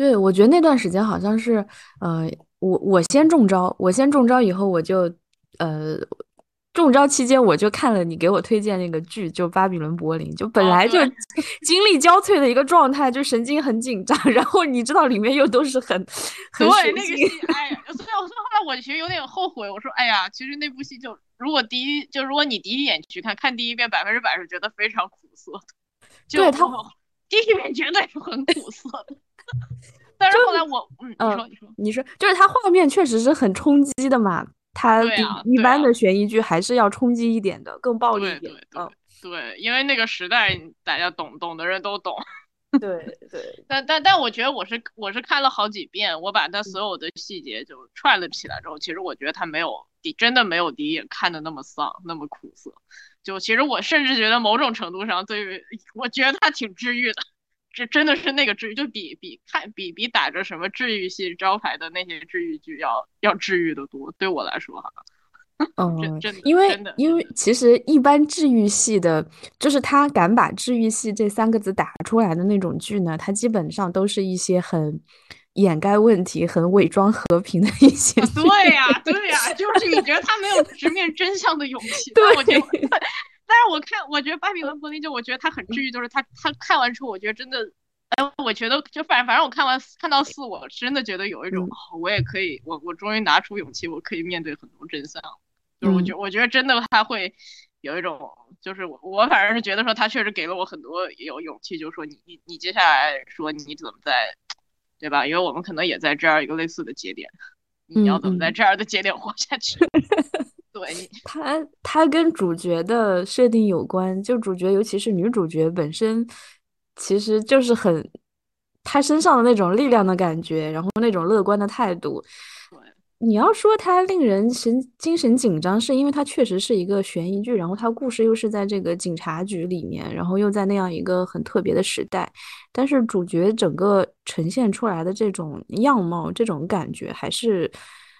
对，我觉得那段时间好像是，呃，我我先中招，我先中招以后，我就，呃，中招期间我就看了你给我推荐那个剧，就《巴比伦柏林》，就本来就精力交瘁的一个状态，就神经很紧张，然后你知道里面又都是很，很对那个戏，哎呀，所以我说后来我其实有点后悔，我说，哎呀，其实那部戏就如果第一就如果你第一眼去看，看第一遍百分之百是觉得非常苦涩的，对他第一遍绝对是很苦涩的。但是后来我，嗯，你说，你说，你说，就是它画面确实是很冲击的嘛，它比一般的悬疑剧还是要冲击一点的，更暴力一点。嗯，对，因为那个时代大家懂懂的人都懂。对对。但但但我觉得我是我是看了好几遍，我把它所有的细节就串了起来之后，其实我觉得它没有第真的没有第一眼看的那么丧，那么苦涩。就其实我甚至觉得某种程度上，对于我觉得它挺治愈的。这真的是那个治愈，就比比看比比打着什么治愈系招牌的那些治愈剧要要治愈的多。对我来说哈，嗯，真的，因为，因为其实一般治愈系的，就是他敢把治愈系这三个字打出来的那种剧呢，它基本上都是一些很掩盖问题、很伪装和平的一些。对呀，对呀，就是你觉得他没有直面真相的勇气。对，我觉得。但是我看，我觉得《巴比伦柏林》就我觉得他很治愈，就是他他看完之后，我觉得真的，哎，我觉得就反反正我看完看到四，我真的觉得有一种，我也可以，我我终于拿出勇气，我可以面对很多真相。就是我觉我觉得真的他会有一种，就是我我反正是觉得说他确实给了我很多有勇气，就是说你你你接下来说你怎么在，对吧？因为我们可能也在这样一个类似的节点，你要怎么在这样的节点活下去？对 他，他跟主角的设定有关，就主角，尤其是女主角本身，其实就是很，她身上的那种力量的感觉，然后那种乐观的态度。你要说它令人神精神紧张，是因为它确实是一个悬疑剧，然后它故事又是在这个警察局里面，然后又在那样一个很特别的时代，但是主角整个呈现出来的这种样貌，这种感觉还是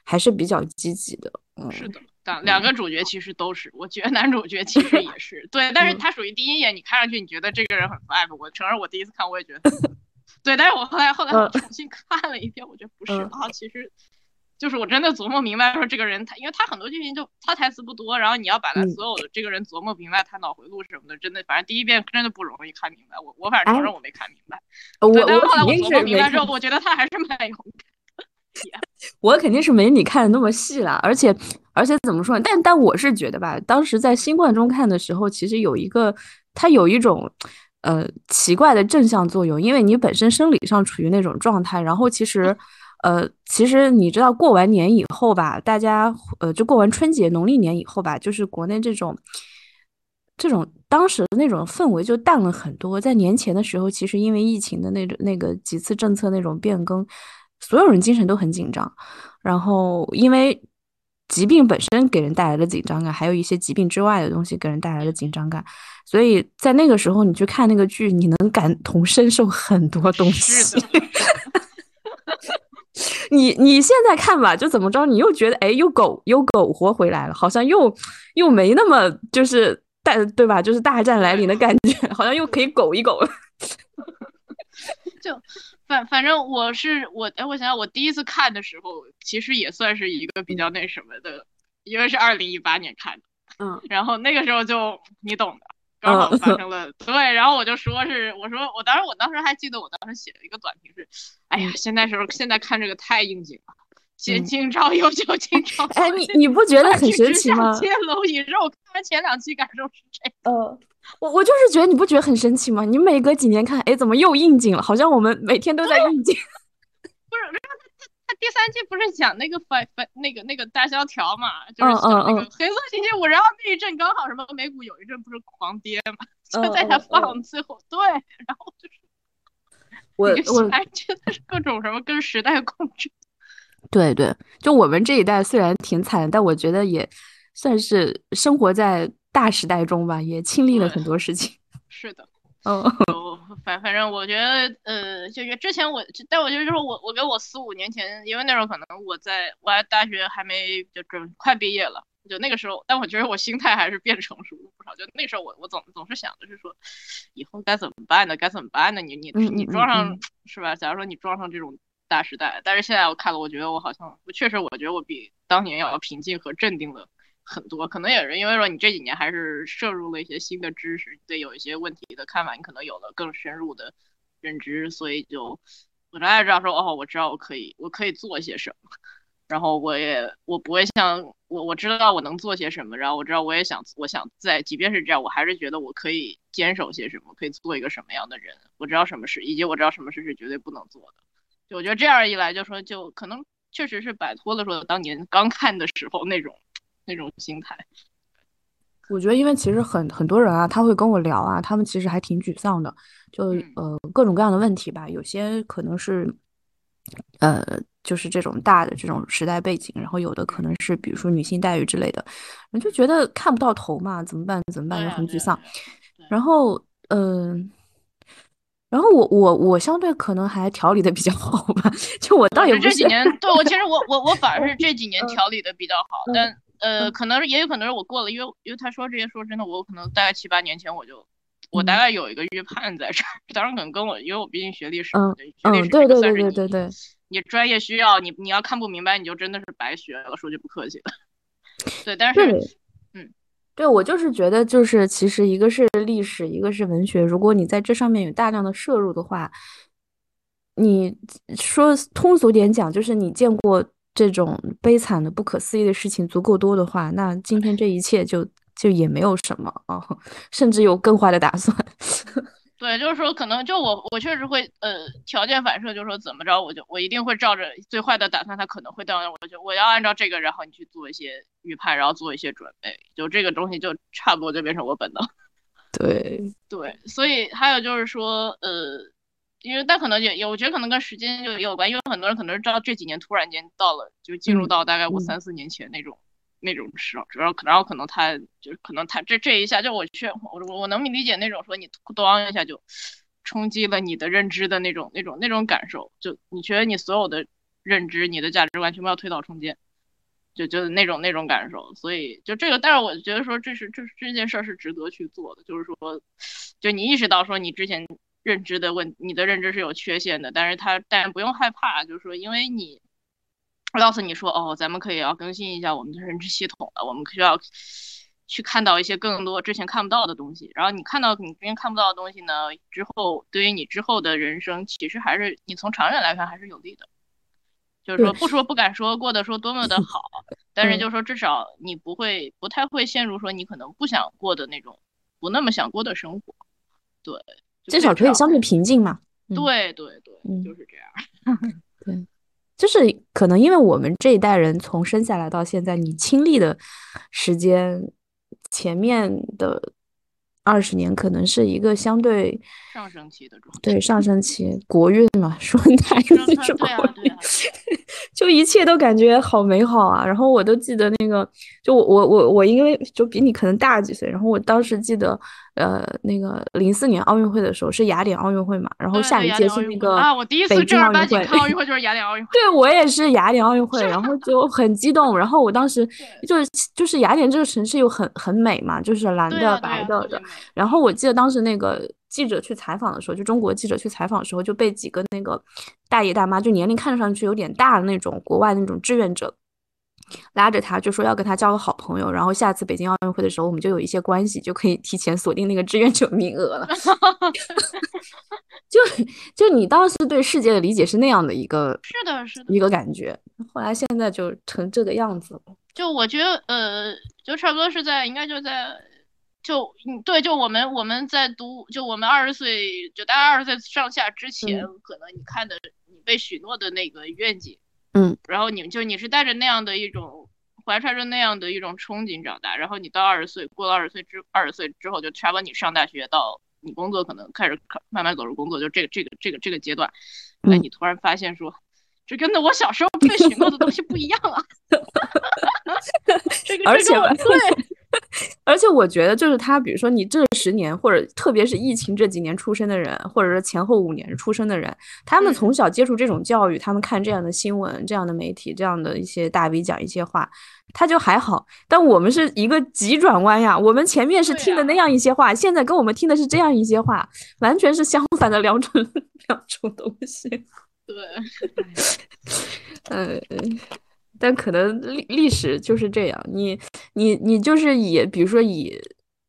还是比较积极的。嗯，是的。两两个主角其实都是，我觉得男主角其实也是对，但是他属于第一眼你看上去你觉得这个人很 vibe，我承认我第一次看我也觉得，对，但是我后来后来我重新看了一遍，我觉得不是啊，其实就是我真的琢磨明白说这个人他，因为他很多剧情就他台词不多，然后你要把他所有的这个人琢磨明白他脑回路什么的，真的反正第一遍真的不容易看明白，我我反正承认我没看明白，我但后来我琢磨明白之后，我觉得他还是蛮有。我肯定是没你看的那么细啦，而且而且怎么说？但但我是觉得吧，当时在新冠中看的时候，其实有一个它有一种呃奇怪的正向作用，因为你本身生理上处于那种状态，然后其实呃其实你知道过完年以后吧，大家呃就过完春节农历年以后吧，就是国内这种这种当时的那种氛围就淡了很多。在年前的时候，其实因为疫情的那种那个几次政策那种变更。所有人精神都很紧张，然后因为疾病本身给人带来的紧张感，还有一些疾病之外的东西给人带来的紧张感，所以在那个时候你去看那个剧，你能感同身受很多东西。你你现在看吧，就怎么着，你又觉得哎，又苟又苟活回来了，好像又又没那么就是大对吧？就是大战来临的感觉，好像又可以苟一苟了。就。反反正我是我哎，我想想，我第一次看的时候，其实也算是一个比较那什么的，因为是二零一八年看的，嗯，然后那个时候就你懂的，刚好发生了，对，然后我就说是，我说我当时我当时还记得我当时写了一个短评是，哎呀，现在时候现在看这个太应景了，写今朝有酒今朝哎，你你不觉得很神奇吗？接蝼蚁肉，看完前两期感受是这，呃。我我就是觉得你不觉得很神奇吗？你每隔几年看，哎，怎么又应景了？好像我们每天都在应景。不是，第三季不是讲那个反反那个那个大萧条嘛，就是讲那个黑色星期五，然后那一阵刚好什么美股有一阵不是狂跌嘛，就在那放最后对，然后就是我我还觉得是各种什么跟时代共振。对对，就我们这一代虽然挺惨，但我觉得也算是生活在。大时代中吧，也经历了很多事情。是的，嗯，反反正我觉得，呃，就是之前我，但我觉得就是我，我跟我四五年前，因为那时候可能我在我还大学还没就准快毕业了，就那个时候，但我觉得我心态还是变成熟了不少。就那时候我我总总是想的是说，以后该怎么办呢？该怎么办呢？你你你装上是吧？假如说你装上这种大时代，但是现在我看了，我觉得我好像确实，我觉得我比当年要平静和镇定了很多。可能也是因为说你这几年还是摄入了一些新的知识，对有一些问题的看法，你可能有了更深入的认知，所以就我大概知道说，哦，我知道我可以我可以做些什么。然后我也我不会像我我知道我能做些什么，然后我知道我也想我想在即便是这样，我还是觉得我可以坚守些什么，可以做一个什么样的人。我知道什么事，以及我知道什么事是绝对不能做的。就我觉得这样一来，就说就可能确实是摆脱了说当年刚看的时候那种那种心态。我觉得，因为其实很很多人啊，他会跟我聊啊，他们其实还挺沮丧的，就呃各种各样的问题吧，有些可能是呃。就是这种大的这种时代背景，然后有的可能是比如说女性待遇之类的，人就觉得看不到头嘛，怎么办？怎么办？就很沮丧。然后，嗯，然后我我我相对可能还调理的比较好吧，就我倒也不是这几年，对我其实我我我反而是这几年调理的比较好，但呃，可能也有可能是我过了，因为因为他说这些，说真的，我可能大概七八年前我就我大概有一个预判在这儿，当然可能跟我因为我毕竟学历史，嗯嗯，对对对对对对。你专业需要你，你要看不明白，你就真的是白学了。说句不客气的，对，但是，嗯，对我就是觉得，就是其实一个是历史，一个是文学。如果你在这上面有大量的摄入的话，你说通俗点讲，就是你见过这种悲惨的、不可思议的事情足够多的话，那今天这一切就就也没有什么啊，甚至有更坏的打算。对，就是说，可能就我，我确实会，呃，条件反射，就是说，怎么着，我就我一定会照着最坏的打算，他可能会到那，我就我要按照这个，然后你去做一些预判，然后做一些准备，就这个东西就差不多就变成我本能。对对，所以还有就是说，呃，因为但可能也也，我觉得可能跟时间就也有关，因为很多人可能是知道这几年突然间到了，就进入到大概我三四年前那种。那种时候，主要可，然后可能他就是可能他这这一下，就我去我我我能理解那种说你咣一下就冲击了你的认知的那种那种那种感受，就你觉得你所有的认知、你的价值观全部要推倒重建，就就那种那种感受。所以就这个，但是我觉得说这是这这件事儿是值得去做的，就是说，就你意识到说你之前认知的问，你的认知是有缺陷的，但是他但不用害怕，就是说因为你。告诉你说哦，咱们可以要更新一下我们的认知系统了，我们需要去看到一些更多之前看不到的东西。然后你看到你之前看不到的东西呢，之后对于你之后的人生，其实还是你从长远来看还是有利的。就是说不说不敢说过得说多么的好，但是就是说至少你不会不太会陷入说你可能不想过的那种不那么想过的生活。对，至少可以相对平静嘛。对对对，就是这样。对。就是可能因为我们这一代人从生下来到现在，你亲历的时间前面的二十年，可能是一个相对上升期的状态。对上升期，国运嘛，说台语是国运，就一切都感觉好美好啊。然后我都记得那个，就我我我我因为就比你可能大几岁，然后我当时记得。呃，那个零四年奥运会的时候是雅典奥运会嘛，然后下一届是那个啊，我第一次正儿八经看奥运会就是雅典奥运会。对我也是雅典奥运会，然后就很激动，然后我当时 就是就是雅典这个城市又很很美嘛，就是蓝的白的的。然后我记得当时那个记者去采访的时候，就中国记者去采访的时候，就被几个那个大爷大妈，就年龄看上去有点大的那种国外那种志愿者。拉着他就说要跟他交个好朋友，然后下次北京奥运会的时候，我们就有一些关系，就可以提前锁定那个志愿者名额了。就就你当时对世界的理解是那样的一个，是的，是的，一个感觉。后来现在就成这个样子了。就我觉得，呃，就差不多是在应该就在就嗯对，就我们我们在读，就我们二十岁，就大概二十岁上下之前，可能你看的你被许诺的那个愿景。嗯，然后你就你是带着那样的一种怀揣着那样的一种憧憬长大，然后你到二十岁过了二十岁之二十岁之后，就差不多你上大学到你工作可能开始慢慢走入工作，就这个这个这个这个阶段，哎，你突然发现说，这跟那我小时候被许诺的东西不一样啊，这个而且对而且我觉得，就是他，比如说你这十年，或者特别是疫情这几年出生的人，或者是前后五年出生的人，他们从小接触这种教育，他们看这样的新闻、这样的媒体、这样的一些大 V 讲一些话，他就还好。但我们是一个急转弯呀，我们前面是听的那样一些话，现在跟我们听的是这样一些话，完全是相反的两种 两种东西。对，呃。但可能历历史就是这样，你你你就是以比如说以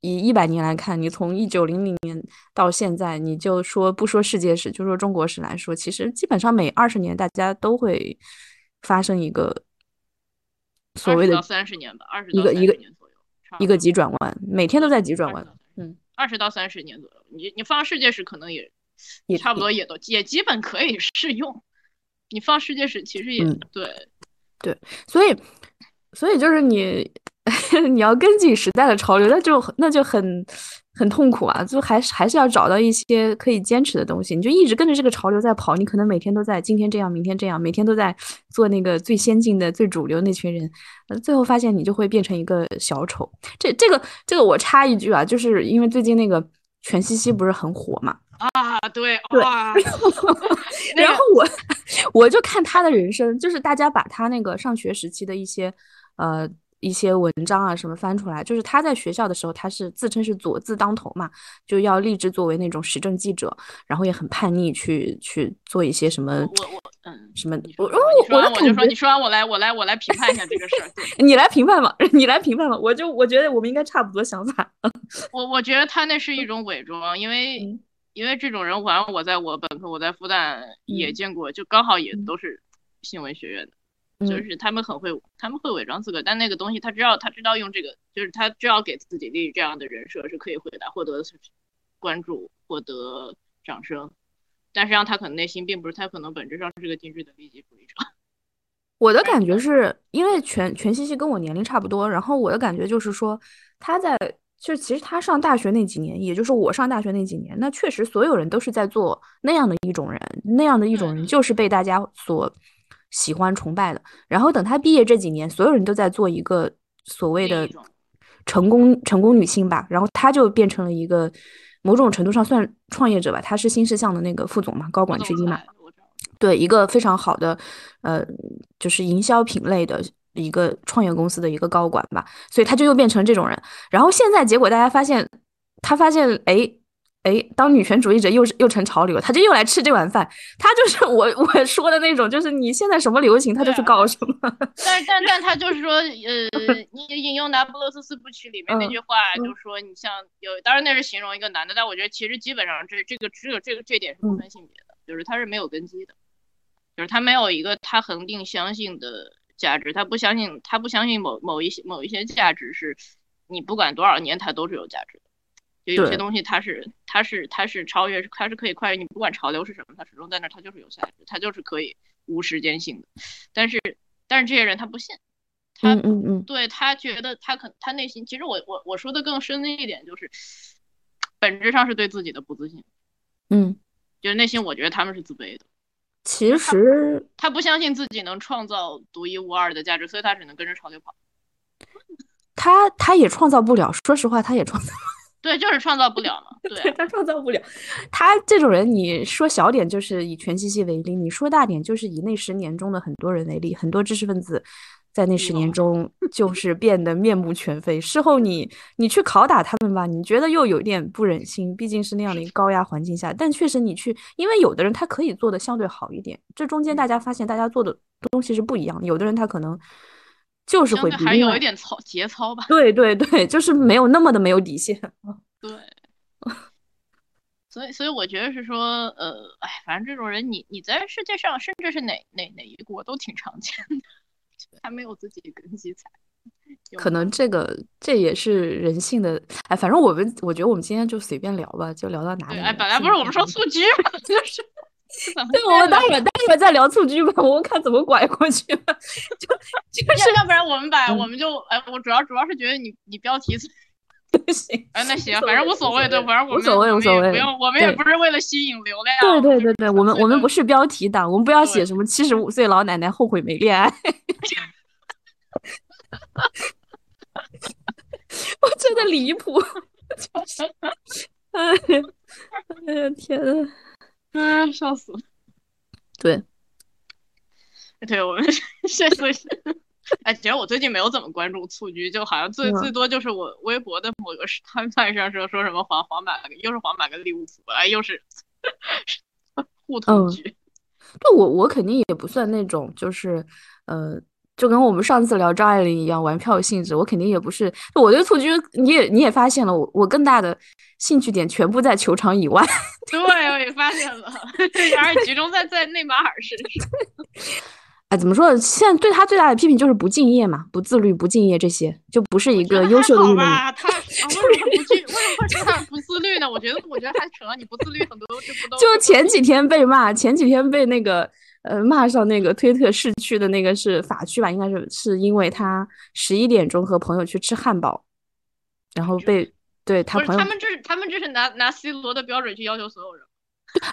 以一百年来看，你从一九零零年到现在，你就说不说世界史，就说中国史来说，其实基本上每二十年大家都会发生一个所谓的三十年吧，二十一个一个一个急转弯，每天都在急转弯。嗯，二十到三十年左右，你你放世界史可能也也差不多，也都也基本可以 适用。你放世界史其实也对。对，所以，所以就是你，你要跟紧时代的潮流，那就那就很很痛苦啊！就还是还是要找到一些可以坚持的东西。你就一直跟着这个潮流在跑，你可能每天都在今天这样，明天这样，每天都在做那个最先进的、最主流那群人，最后发现你就会变成一个小丑。这这个这个，我插一句啊，就是因为最近那个全西西不是很火嘛。啊，对对，然后我我就看他的人生，就是大家把他那个上学时期的一些呃一些文章啊什么翻出来，就是他在学校的时候，他是自称是左字当头嘛，就要立志作为那种时政记者，然后也很叛逆，去去做一些什么我我嗯什么我我我就说你说完我来我来我来评判一下这个事儿，你来评判吧，你来评判吧，我就我觉得我们应该差不多想法。我我觉得他那是一种伪装，因为。因为这种人，反正我在我本科，我在复旦也见过，就刚好也都是新闻学院的，就是他们很会，他们会伪装自个，但那个东西他知道，他知道用这个，就是他知道给自己立这样的人设是可以回答，获得关注，获得掌声，但实际上他可能内心并不是，他可能本质上是个精致的利己主义者。我的感觉是因为全全西西跟我年龄差不多，然后我的感觉就是说他在。就其实他上大学那几年，也就是我上大学那几年，那确实所有人都是在做那样的一种人，那样的一种人就是被大家所喜欢崇拜的。然后等他毕业这几年，所有人都在做一个所谓的成功成功女性吧，然后他就变成了一个某种程度上算创业者吧，他是新世相的那个副总嘛，高管之一嘛，对，一个非常好的呃，就是营销品类的。一个创业公司的一个高管吧，所以他就又变成这种人。然后现在结果大家发现，他发现，哎哎，当女权主义者又是又成潮流，他就又来吃这碗饭。他就是 我我说的那种，就是你现在什么流行，他就去搞什么。但但但他就是说，呃，你引用《拿破仑斯四部曲》里面那句话，就是说你像有，当然那是形容一个男的，但我觉得其实基本上这这个只有这个这点是不分性别的，就是他是没有根基的，就是他没有一个他恒定相信的。价值，他不相信，他不相信某某一些某一些价值是，你不管多少年，它都是有价值的。就有些东西，它是它是它是超越，它是可以跨越你不管潮流是什么，它始终在那，它就是有价值，它就是可以无时间性的。但是但是这些人他不信，他嗯嗯，对他觉得他可他内心其实我我我说的更深的一点就是，本质上是对自己的不自信。嗯，就是内心我觉得他们是自卑的。其实他不相信自己能创造独一无二的价值，所以他只能跟着潮流跑。他他也创造不了，说实话，他也创造。对，就是创造不了嘛。对，他创造不了。他这种人，你说小点就是以全息系为例，你说大点就是以那十年中的很多人为例，很多知识分子。在那十年中，就是变得面目全非。事后你你去拷打他们吧，你觉得又有点不忍心，毕竟是那样的一个高压环境下。但确实你去，因为有的人他可以做的相对好一点。这中间大家发现，大家做的东西是不一样的。有的人他可能就是会还有一点操节操吧。对对对，就是没有那么的没有底线。对，所以所以我觉得是说，呃，哎，反正这种人，你你在世界上，甚至是哪哪哪一国都挺常见的。还没有自己根基才，可能这个这也是人性的。哎，反正我们我觉得我们今天就随便聊吧，就聊到哪里。哎，本来不是我们说蹴鞠吗？就是，对，我们待会儿待会儿再聊蹴鞠吧，我们看怎么拐过去。就就是，要不然我们把我们就哎，我主要主要是觉得你你标题。不行，哎，那行，反正无所谓，对，反正我们无所谓，无所谓，不用，我们也不是为了吸引流量。对对对对，我们我们不是标题党，我们不要写什么七十五岁老奶奶后悔没恋爱。我真的离谱，哎呀，哎呀天呐，嗯，笑死了。对，对我们现在是，哎，其实我最近没有怎么关注蹴鞠，就好像最最多就是我微博的某个 摊贩上说说什么黄黄马又是黄马跟利物浦，哎，又是互通局。对我我肯定也不算那种，就是呃。就跟我们上次聊张爱玲一样，玩票性质，我肯定也不是。我对蹴鞠，你也你也发现了，我我更大的兴趣点全部在球场以外。对，我也发现了，而且集中在在内马尔身上。哎，怎么说？现在对他最大的批评就是不敬业嘛，不自律、不敬业，这些就不是一个优秀的运动员。他 为什么不敬？为什么会说他不自律呢？我觉得，我觉得他扯了，你不自律，很多就不都。就前几天被骂，前几天被那个。呃，骂上那个推特市区的那个是法区吧？应该是是因为他十一点钟和朋友去吃汉堡，然后被对他朋友他们这是他们这是拿拿 C 罗的标准去要求所有人，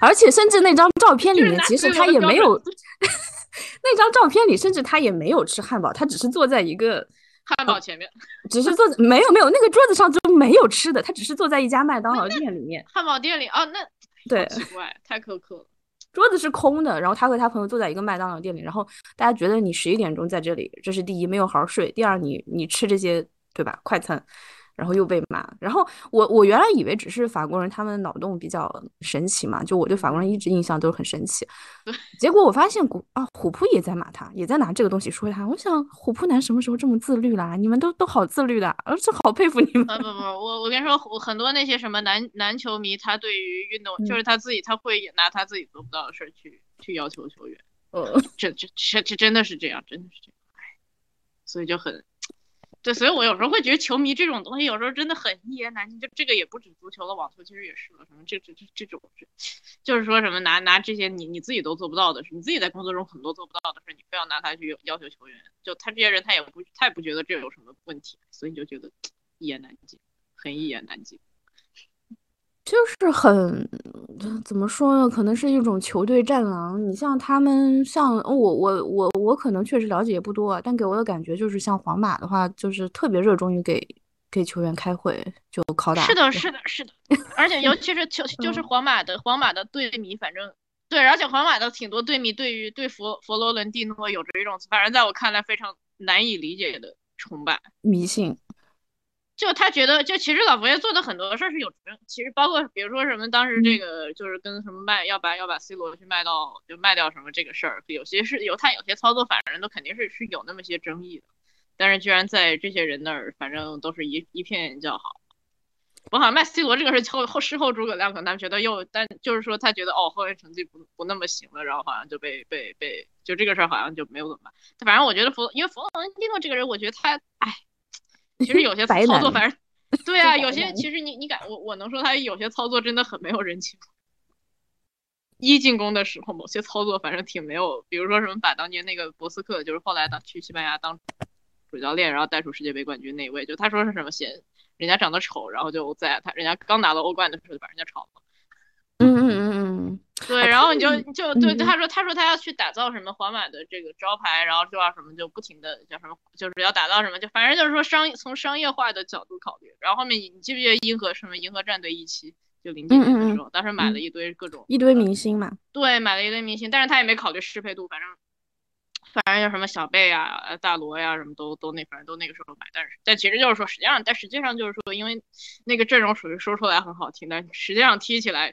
而且甚至那张照片里面其实他也没有，那张照片里甚至他也没有吃汉堡，他只是坐在一个 汉堡前面，只是坐没有没有那个桌子上就没有吃的，他只是坐在一家麦当劳店里面，汉堡店里啊，那对奇怪，太苛刻了。桌子是空的，然后他和他朋友坐在一个麦当劳店里，然后大家觉得你十一点钟在这里，这是第一没有好好睡，第二你你吃这些对吧快餐。然后又被骂，然后我我原来以为只是法国人他们脑洞比较神奇嘛，就我对法国人一直印象都是很神奇，结果我发现古啊虎扑也在骂他，也在拿这个东西说他。我想虎扑男什么时候这么自律啦？你们都都好自律的，而且好佩服你们。不不不，我我跟你说，很多那些什么男男球迷，他对于运动就是他自己，他会也拿他自己做不到的事儿去去要求球员。呃，这这这这真的是这样，真的是这样，哎，所以就很。对，所以我有时候会觉得球迷这种东西有时候真的很一言难尽。就这个也不止足球了，网球其实也是了。什么这这这这种，就是说什么拿拿这些你你自己都做不到的事，你自己在工作中很多做不到的事，你非要拿它去要求球员。就他这些人，他也不他也不觉得这有什么问题，所以就觉得一言难尽，很一言难尽。就是很怎么说呢？可能是一种球队战狼。你像他们，像我我我我可能确实了解也不多，但给我的感觉就是像皇马的话，就是特别热衷于给给球员开会，就拷打。是的，是的，是的。而且尤其是球，就是皇马的皇马的队迷，反正对，而且皇马的挺多队迷对于对佛佛罗伦蒂诺有着一种，反正在我看来非常难以理解的崇拜迷信。就他觉得，就其实老佛爷做的很多事儿是有真，其实包括比如说什么，当时这个就是跟什么卖要把要把 C 罗去卖到就卖掉什么这个事儿，有些是有他有些操作，反正都肯定是是有那么些争议的，但是居然在这些人那儿，反正都是一一片叫好。我好像卖 C 罗这个是后后事后诸葛亮可能他们觉得又，但就是说他觉得哦后面成绩不不那么行了，然后好像就被被被就这个事儿好像就没有怎么办。反正我觉得佛因为弗洛伦蒂诺这个人，我觉得他哎。其实有些操作，反正 对啊，有些其实你你敢我我能说他有些操作真的很没有人情。一进攻的时候，某些操作反正挺没有，比如说什么把当年那个博斯克，就是后来当去西班牙当主教练，然后带出世界杯冠军那一位，就他说是什么嫌人家长得丑，然后就在他人家刚拿到欧冠的时候就把人家炒了。对，然后你就就对他说，他说他要去打造什么皇马的这个招牌，然后就要什么就不停的叫什么，就是要打造什么，就反正就是说商从商业化的角度考虑。然后后面你记不记得银河什么银河战队一期，就零几年的时候，当时买了一堆各种一堆明星嘛。对，买了一堆明星，但是他也没考虑适配度，反正反正叫什么小贝啊、大罗呀，什么都都那反正都那个时候买，但是但其实就是说实际上，但实际上就是说，因为那个阵容属于说出来很好听，但实际上踢起来。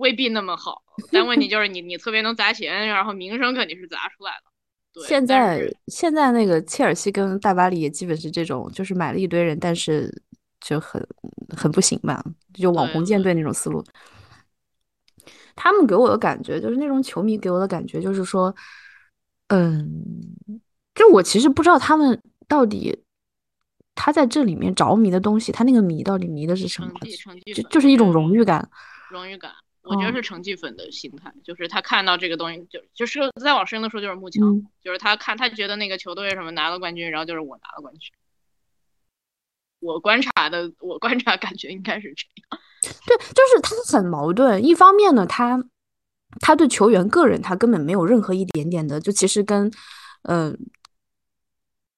未必那么好，但问题就是你你特别能砸钱，然后名声肯定是砸出来了。对，现在现在那个切尔西跟大巴黎也基本是这种，就是买了一堆人，但是就很很不行吧，就网红舰队那种思路。他们给我的感觉就是那种球迷给我的感觉就是说，嗯，就我其实不知道他们到底他在这里面着迷的东西，他那个迷到底迷的是什么？就就是一种荣誉感，荣誉感。我觉得是成绩粉的心态，就是他看到这个东西，就就是再往深的说，就是慕强，就是他看他觉得那个球队什么拿了冠军，然后就是我拿了冠军。我观察的，我观察感觉应该是这样。对，就是他很矛盾。一方面呢，他他对球员个人他根本没有任何一点点的，就其实跟嗯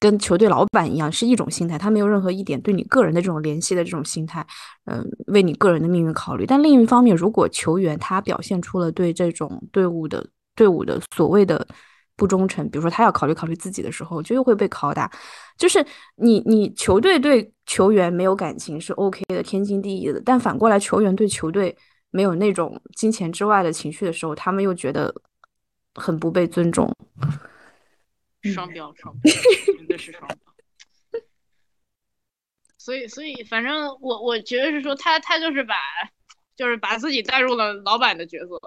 跟球队老板一样，是一种心态，他没有任何一点对你个人的这种联系的这种心态，嗯，为你个人的命运考虑。但另一方面，如果球员他表现出了对这种队伍的队伍的所谓的不忠诚，比如说他要考虑考虑自己的时候，就又会被拷打。就是你你球队对球员没有感情是 OK 的，天经地义的。但反过来，球员对球队没有那种金钱之外的情绪的时候，他们又觉得很不被尊重。双标，双标，真的是双标。所以，所以，反正我我觉得是说他他就是把就是把自己带入了老板的角色。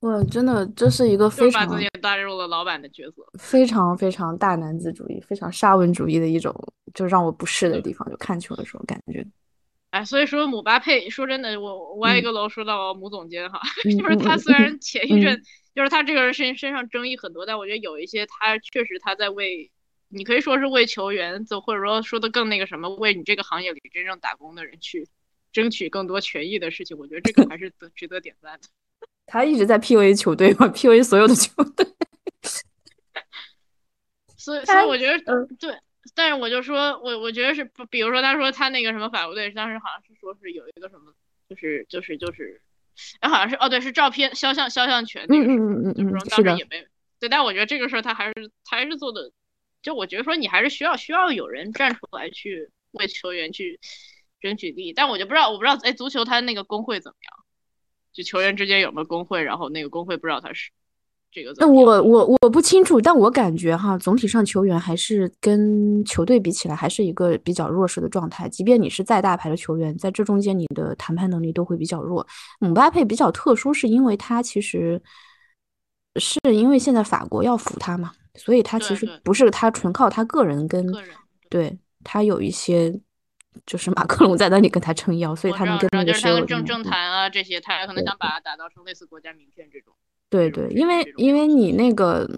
我，真的，这是一个非常把自己带入了老板的角色，非常非常大男子主义、非常沙文主义的一种，就让我不适的地方。就看球的时候感觉，哎，所以说姆巴佩，说真的，我歪一个楼说到姆总监哈，就是他虽然前一阵就是他这个人身身上争议很多，但我觉得有一些他确实他在为，你可以说是为球员，就或者说说的更那个什么，为你这个行业里真正打工的人去争取更多权益的事情，我觉得这个还是得值得点赞的。他一直在 P u a 球队嘛，P u a 所有的球队，所以所以我觉得，嗯，对，但是我就说，我我觉得是，比如说他说他那个什么法国队，当时好像是说是有一个什么，就是就是就是，哎，好像是哦，对，是照片肖像肖像权那个，嗯嗯嗯嗯嗯，当时也没，对，但我觉得这个事儿他还是他还是做的，就我觉得说你还是需要需要有人站出来去为球员去争取利益，但我就不知道，我不知道，哎，足球他那个工会怎么样？就球员之间有没有工会？然后那个工会不知道他是这个。那我我我不清楚，但我感觉哈，总体上球员还是跟球队比起来，还是一个比较弱势的状态。即便你是再大牌的球员，在这中间你的谈判能力都会比较弱。姆巴佩比较特殊，是因为他其实是因为现在法国要扶他嘛，所以他其实不是他纯靠他个人跟对他有一些。就是马克龙在那里跟他撑腰，所以他能跟那个他跟政政坛啊这些，他可能想把他打造成类似国家名片这种。对对，因为因为你那个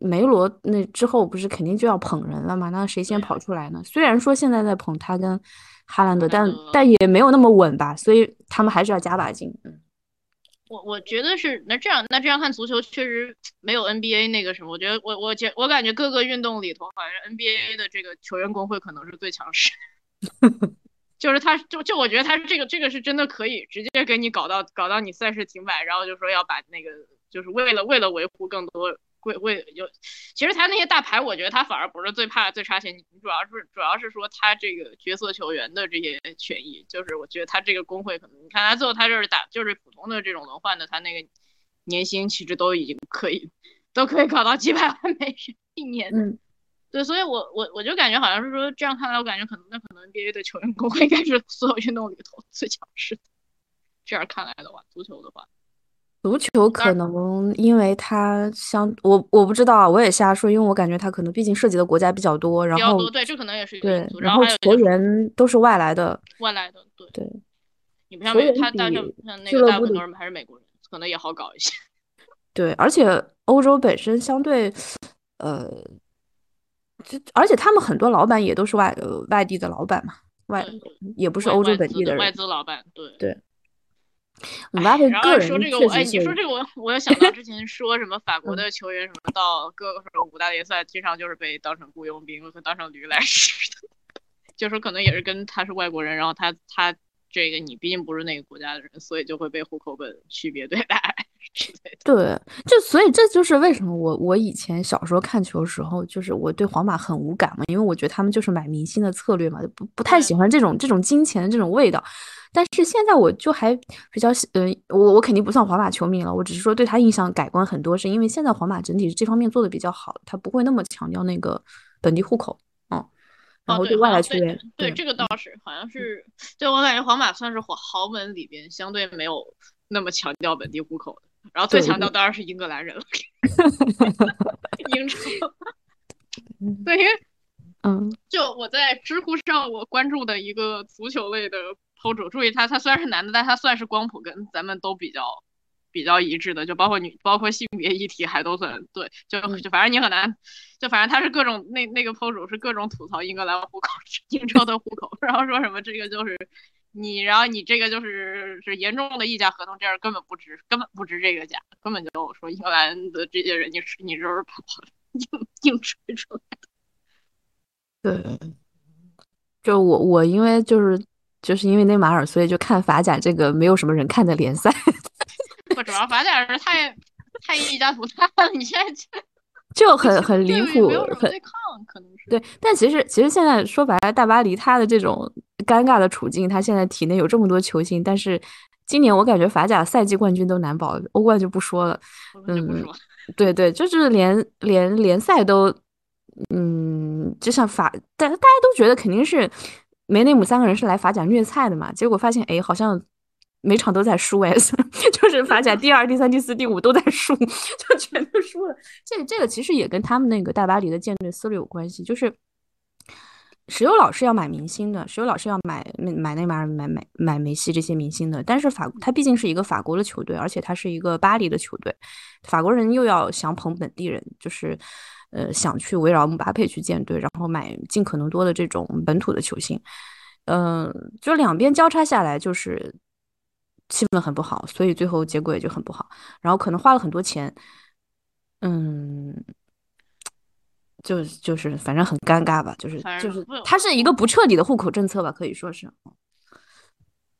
梅罗那之后不是肯定就要捧人了嘛？那谁先跑出来呢？虽然说现在在捧他跟哈兰德，但但也没有那么稳吧，所以他们还是要加把劲。嗯，我我觉得是那这样，那这样看足球确实没有 NBA 那个什么。我觉得我我觉我感觉各个运动里头，好像 NBA 的这个球员工会可能是最强势。就是他，就就我觉得他这个这个是真的可以直接给你搞到搞到你赛事停摆，然后就说要把那个就是为了为了维护更多为为有，其实他那些大牌，我觉得他反而不是最怕最差钱，你主要是主要是说他这个角色球员的这些权益，就是我觉得他这个工会可能你看他最后他就是打就是普通的这种轮换的，他那个年薪其实都已经可以都可以搞到几百万美元一年。嗯。对，所以我我我就感觉好像是说这样看来，我感觉可能那可能 NBA 的球员工会应该是所有运动里头最强势的。这样看来的话，足球的话，足球可能因为它相我我不知道啊，我也瞎说，因为我感觉它可能毕竟涉及的国家比较多，然后对，这可能也是对，然后球员都是外来的，外来的对对，你不像他，但是像那个大部分人还是美国人，可能也好搞一些。对，而且欧洲本身相对呃。就而且他们很多老板也都是外呃外地的老板嘛，外也不是欧洲本地的人。外资老板，对对。姆巴佩个人说这个，哎，你说这个，我我又想到之前说什么法国的球员什么到各个什么五大联赛，经常就是被当成雇佣兵和当成驴来使的，就说可能也是跟他是外国人，然后他他这个你毕竟不是那个国家的人，所以就会被户口本区别对待。对，就所以这就是为什么我我以前小时候看球的时候，就是我对皇马很无感嘛，因为我觉得他们就是买明星的策略嘛，不不太喜欢这种这种金钱的这种味道。但是现在我就还比较喜，嗯，我我肯定不算皇马球迷了，我只是说对他印象改观很多，是因为现在皇马整体这方面做的比较好，他不会那么强调那个本地户口，嗯，然后对外来球员，对这个倒是好像是，就我感觉皇马算是豪豪门里边相对没有那么强调本地户口的。然后最强调当然是英格兰人了，英超。对，因为嗯，就我在知乎上我关注的一个足球类的 PO 主，注意他他虽然是男的，但他算是光谱跟咱们都比较比较一致的，就包括女包括性别议题还都算对，就就反正你很难，就反正他是各种那那个 PO 主是各种吐槽英格兰户口、英超的户口，然后说什么这个就是。你然后你这个就是是严重的溢价合同，这样根本不值，根本不值这个价，根本就说英格兰的这些人，你是你就是 硬硬吹出来的。对，就我我因为就是就是因为内马尔，所以就看法甲这个没有什么人看的联赛。不，主要法甲是太太一家独大了，你现在就很很离谱，很对抗，可能是对。但其实其实现在说白了，大巴黎他的这种尴尬的处境，他现在体内有这么多球星，但是今年我感觉法甲赛季冠军都难保，欧冠就不说了。嗯，对对，就是连连联赛都。嗯，就像法，大大家都觉得肯定是梅内姆三个人是来法甲虐菜的嘛，结果发现，哎，好像每场都在输，哎，就是法甲第二、第三、第四、第五都在输，就全都输了。这这个其实也跟他们那个大巴黎的建队思路有关系，就是石油老是要买明星的，石油老是要买买内马尔、买买买梅西这些明星的，但是法他毕竟是一个法国的球队，而且他是一个巴黎的球队，法国人又要想捧本地人，就是。呃，想去围绕姆巴佩去建队，然后买尽可能多的这种本土的球星，嗯，就两边交叉下来，就是气氛很不好，所以最后结果也就很不好。然后可能花了很多钱，嗯，就就是反正很尴尬吧，就是就是它是一个不彻底的户口政策吧，可以说是。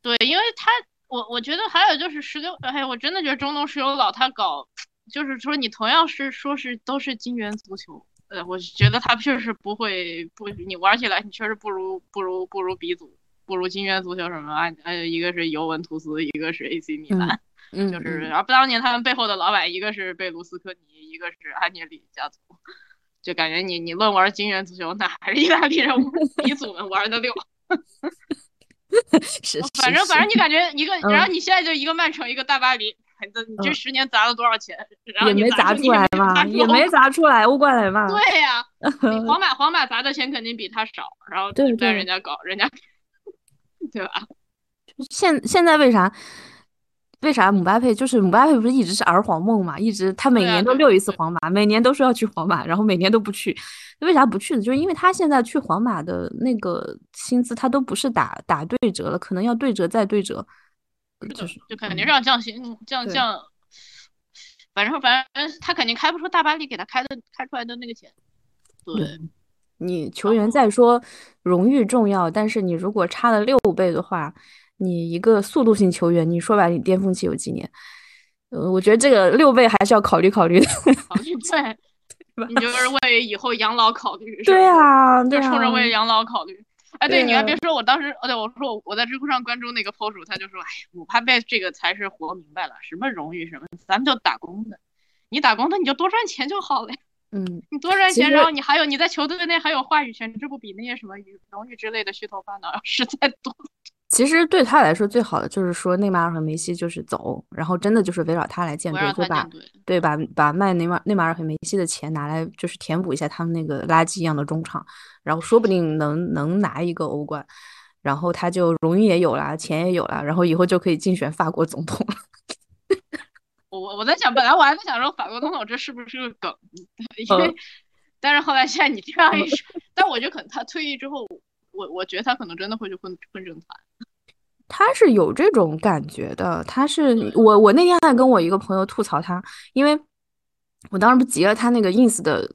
对，因为他我我觉得还有就是石油，哎，我真的觉得中东石油老他搞。就是说，你同样是说是都是金元足球，呃，我觉得他确实不会不，你玩起来你确实不如不如不如鼻祖，不如金元足球什么啊？呃，一个是尤文图斯，一个是 AC 米兰，嗯，就是然后当年他们背后的老板，一个是贝卢斯科尼，一个是安涅里家族，就感觉你你论玩金元足球，那还是意大利人鼻祖们玩的溜。是，反正反正你感觉一个，然后你现在就一个曼城，一个大巴黎。你这十年砸了多少钱？也没砸出来嘛，也没砸出来欧冠来嘛。对呀，皇 马皇马砸的钱肯定比他少，然后但人家搞人家，对吧？现现在为啥为啥姆巴佩就是姆巴佩不是一直是儿皇梦嘛？一直他每年都溜一次皇马，每年都说要去皇马，然后每年都不去。为啥不去呢？就是因为他现在去皇马的那个薪资，他都不是打打对折了，可能要对折再对折。就是就肯定是要降薪降降，反正反正他肯定开不出大巴黎给他开的开出来的那个钱。对，你球员再说荣誉重要，但是你如果差了六倍的话，你一个速度型球员，你说白了你巅峰期有几年？呃，我觉得这个六倍还是要考虑考虑的。考虑对，你就是为以后养老考虑。对啊，就冲着为养老考虑。哎，对，你还别说，我当时，哦，对，我说我我在知乎上关注那个 PO 主，他就说，哎，姆巴佩这个才是活明白了，什么荣誉什么，咱们就打工的，你打工的你就多赚钱就好了，嗯，你多赚钱，然后你还有你在球队内还有话语权，这不比那些什么荣誉之类的虚头巴脑要实在多。其实对他来说，最好的就是说内马尔和梅西就是走，然后真的就是围绕他来建队，就把对把把卖内马内马尔和梅西的钱拿来，就是填补一下他们那个垃圾一样的中场，然后说不定能能拿一个欧冠，然后他就荣誉也有了，钱也有了，然后以后就可以竞选法国总统了。我我在想，本来我还在想说法国总统这是不是个梗，因为 但是后来现在你这样一说，但我觉得可能他退役之后。我我觉得他可能真的会去混混政坛，他是有这种感觉的。他是我我那天还跟我一个朋友吐槽他，因为我当时不截了他那个 ins 的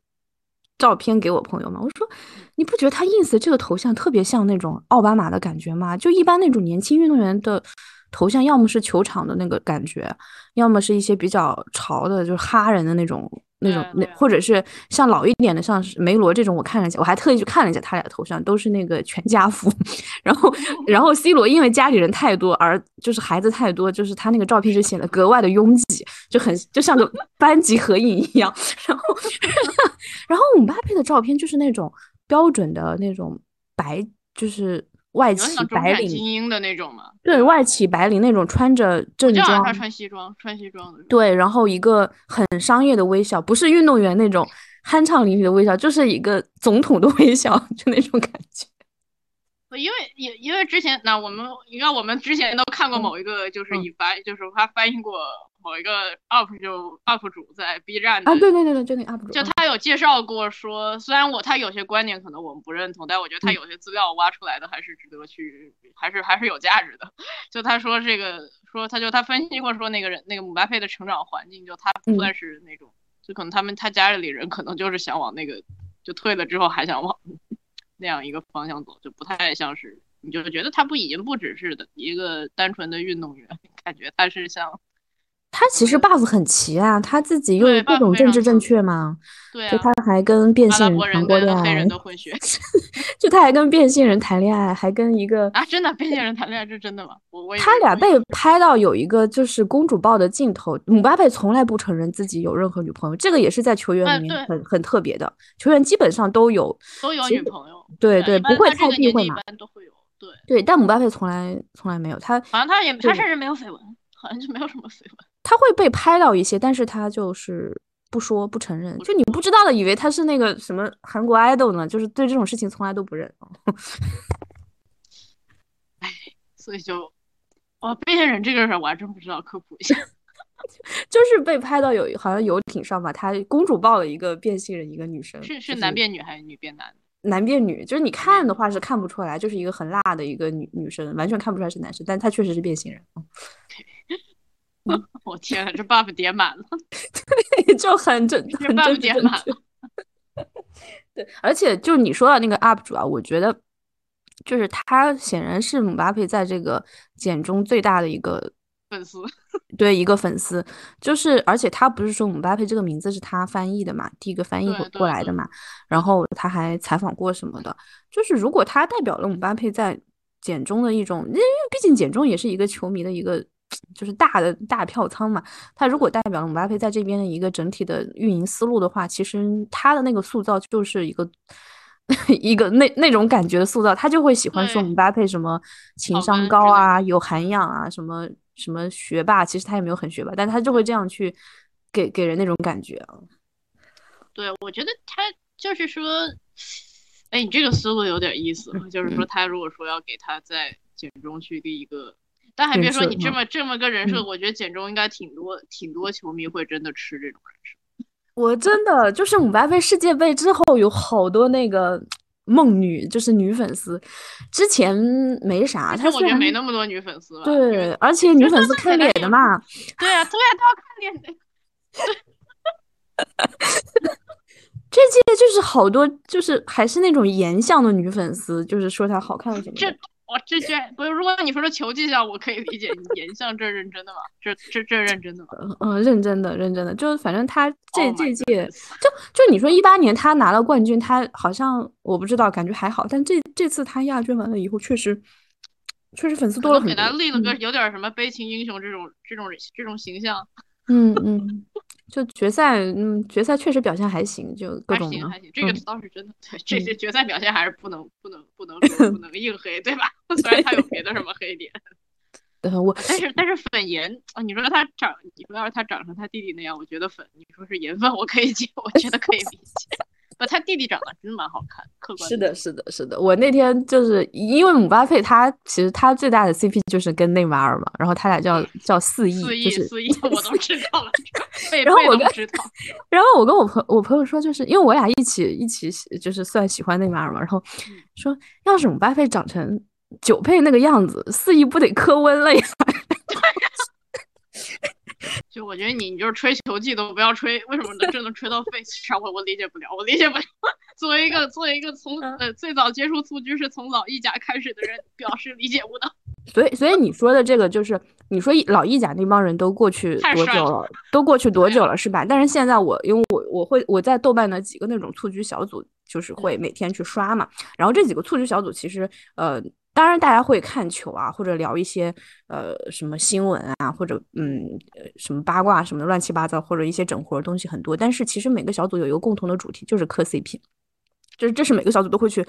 照片给我朋友嘛，我说你不觉得他 ins 这个头像特别像那种奥巴马的感觉吗？就一般那种年轻运动员的头像，要么是球场的那个感觉，要么是一些比较潮的，就是哈人的那种。那种那或者是像老一点的，像梅罗这种，我看了一下，我还特意去看了一下他俩的头像，都是那个全家福。然后，然后 C 罗因为家里人太多，而就是孩子太多，就是他那个照片就显得格外的拥挤，就很就像个 班级合影一样。然后，然后姆巴佩的照片就是那种标准的那种白，就是。外企白领精英的那种吗？对外企白领那种穿着正装，他穿西装，穿西装的。对，然后一个很商业的微笑，不是运动员那种酣畅淋漓的微笑，就是一个总统的微笑，就那种感觉。因为也因为之前那我们，你看我们之前都看过某一个，就是以翻，就是他翻译过。某一个 UP 就 UP 主在 B 站啊，对对对对，就那 UP 主，就他有介绍过说，虽然我他有些观点可能我们不认同，但我觉得他有些资料挖出来的还是值得去，还是还是有价值的。就他说这个，说他就他分析过说那个人那个姆巴佩的成长环境，就他不算是那种，就可能他们他家里人可能就是想往那个就退了之后还想往那样一个方向走，就不太像是，你就觉得他不已经不只是的一个单纯的运动员，感觉他是像。他其实 buff 很齐啊，他自己又各种政治正确。嘛，对，就他还跟变性人谈过恋爱，就他还跟变性人谈恋爱，还跟一个啊，真的变性人谈恋爱，是真的吗？我我他俩被拍到有一个就是公主抱的镜头，姆巴佩从来不承认自己有任何女朋友，这个也是在球员里面很很特别的，球员基本上都有都有女朋友，对对，不会太避讳嘛，一般都会有，对。对，但姆。巴佩从来从来没有，他好像他也他甚至没有绯闻，好像就没有什么绯闻。他会被拍到一些，但是他就是不说不承认，就你不知道的，以为他是那个什么韩国 idol 呢，就是对这种事情从来都不认。哎，所以就哦，变性人这个事儿我还真不知道，科普一下。就是被拍到有好像游艇上吧，他公主抱了一个变性人，一个女生，是是男变女还是女变男？男变女，就是你看的话是看不出来，就是一个很辣的一个女女生，完全看不出来是男生，但他确实是变性人。我天啊，这 buff 叠满了，对，就很正，很 buff 叠满了。对，而且就你说到那个 UP 主啊，我觉得就是他显然是姆巴佩在这个简中最大的一个粉丝，对，一个粉丝。就是而且他不是说姆巴佩这个名字是他翻译的嘛，第一个翻译过过来的嘛。然后他还采访过什么的，就是如果他代表了姆巴佩在简中的一种，因为毕竟简中也是一个球迷的一个。就是大的大票仓嘛，他如果代表了姆巴佩在这边的一个整体的运营思路的话，其实他的那个塑造就是一个 一个那那种感觉的塑造，他就会喜欢说姆巴佩什么情商高啊，有涵养啊，什么什么学霸，其实他也没有很学霸，但他就会这样去给给人那种感觉啊。对，我觉得他就是说，哎，你这个思路有点意思，就是说他如果说要给他在简中去立一个。但还别说，你这么这么个人设，我觉得简中应该挺多挺多球迷会真的吃这种人设。我真的就是姆巴佩世界杯之后有好多那个梦女，就是女粉丝，之前没啥，他我觉得没那么多女粉丝吧。对，而且女粉丝看脸的嘛。对啊，对啊，都要看脸的。这届就是好多，就是还是那种颜相的女粉丝，就是说她好看什么的。哇，这居然不是？如果你说是球技上，我可以理解。你颜相这认真的吗？这这这认真的吗？嗯，认真的，认真的。就是反正他这这届，就就你说一八年他拿了冠军，他好像我不知道，感觉还好。但这这次他亚军完了以后，确实确实粉丝多了很多。给他立了个有点什么悲情英雄这种这种这种形象。嗯嗯。就决赛，嗯，决赛确实表现还行，就各种还行还行，这个倒是真的。对，这些决赛表现还是不能不能不能 不能硬黑，对吧？虽然他有别的什么黑点，对我，但是但是粉颜啊，你说他长，你说要是他长成他弟弟那样，我觉得粉，你说是颜粉，我可以接，我觉得可以理解。他弟弟长得真蛮好看，客观是的，是的，是的。我那天就是因为姆巴佩，他其实他最大的 CP 就是跟内马尔嘛，然后他俩叫 叫四亿，就是四亿，我都 知道了。然后我跟知道，然后我跟我朋我朋友说，就是因为我俩一起一起就是算喜欢内马尔嘛，然后说要是姆巴佩长成九配那个样子，四亿不得磕温了呀？就我觉得你，你就是吹球技都不要吹，为什么能真的吹到 face 上？我我理解不了，我理解不了。作为一个作为一个从呃最早接触蹴鞠是从老意甲开始的人，表示理解不能。所以所以你说的这个就是，你说老意甲那帮人都过去多久了？都过去多久了是吧？但是现在我因为我我会我在豆瓣的几个那种蹴鞠小组，就是会每天去刷嘛。然后这几个蹴鞠小组其实呃。当然，大家会看球啊，或者聊一些呃什么新闻啊，或者嗯什么八卦什么的乱七八糟，或者一些整活的东西很多。但是其实每个小组有一个共同的主题，就是磕 CP，就是这是每个小组都会去。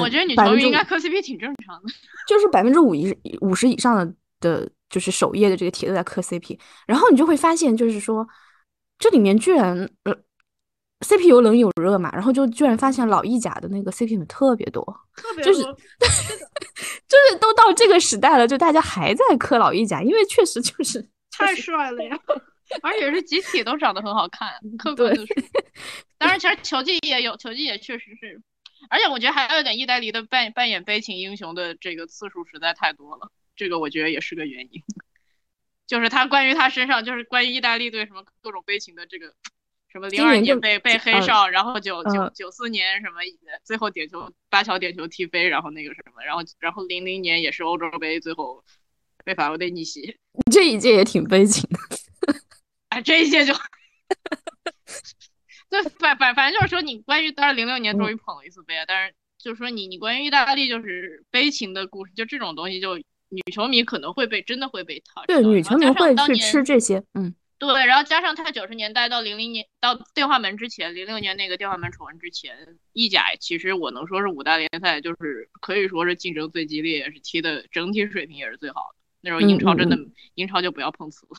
我觉得女球迷应该磕 CP 挺正常的。就是百分之五以五十以上的的，就是首页的这个帖都在磕 CP，然后你就会发现，就是说这里面居然呃。CP 有冷有热嘛，然后就居然发现老意甲的那个 CP 粉特别多，就是 就是都到这个时代了，就大家还在磕老意甲，因为确实就是 太帅了呀，而且是集体都长得很好看，客观的说。当然，其实球技也有，球技也确实是，而且我觉得还有一点，意大利的扮扮演悲情英雄的这个次数实在太多了，这个我觉得也是个原因，就是他关于他身上，就是关于意大利队什么各种悲情的这个。什么零二年被被黑哨，然后九九九四年什么最后点球八桥点球踢飞，然后那个什么，然后然后零零年也是欧洲杯最后被法国队逆袭，这一届也挺悲情的，哎，这一届就，对反反反正就是说你关于当然零六年终于捧了一次杯啊，但是就是说你你关于意大利就是悲情的故事，就这种东西就女球迷可能会被真的会被套，对女球迷会去吃这些，嗯。对，然后加上他九十年代到零零年到电话门之前，零六年那个电话门丑闻之前，意甲其实我能说是五大联赛，就是可以说是竞争最激烈，也是踢的整体水平也是最好的。那时候英超真的，英超就不要碰瓷了。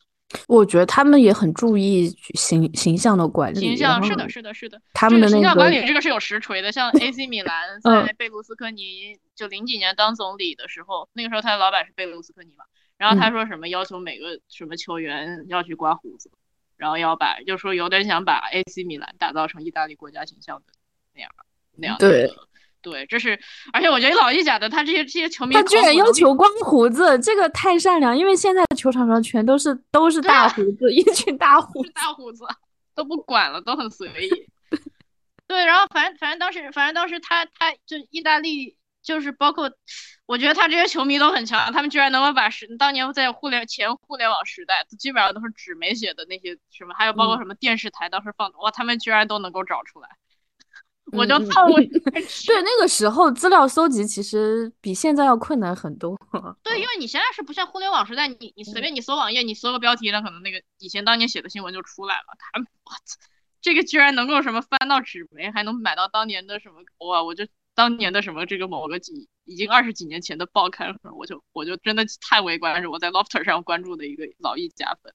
我觉得他们也很注意形形象的管理，形象是的，是的，是的。他们的形象管理这个是有实锤的，像 AC 米兰在贝卢斯科尼就零几年当总理的时候，那个时候他的老板是贝卢斯科尼嘛。然后他说什么要求每个什么球员要去刮胡子，然后要把就说有点想把 AC 米兰打造成意大利国家形象的那样那样对对，这是而且我觉得老意甲的他这些这些球迷他居然要求刮胡子，这个太善良，因为现在的球场上全都是都是大胡子，一群大胡子大胡子都不管了，都很随意。对，然后反正反正当时反正当时他他就意大利。就是包括，我觉得他这些球迷都很强，他们居然能够把时当年在互联前互联网时代，基本上都是纸媒写的那些什么，还有包括什么电视台当时放的，哇，他们居然都能够找出来，我就操！对，那个时候资料搜集其实比现在要困难很多。对，因为你现在是不像互联网时代，你你随便你搜网页，你搜个标题，那可能那个以前当年写的新闻就出来了。他们，我操，这个居然能够什么翻到纸媒，还能买到当年的什么，哇，我就。当年的什么这个某个几已经二十几年前的报刊，我就我就真的叹为观止。我在 Lofter 上关注的一个老艺家粉，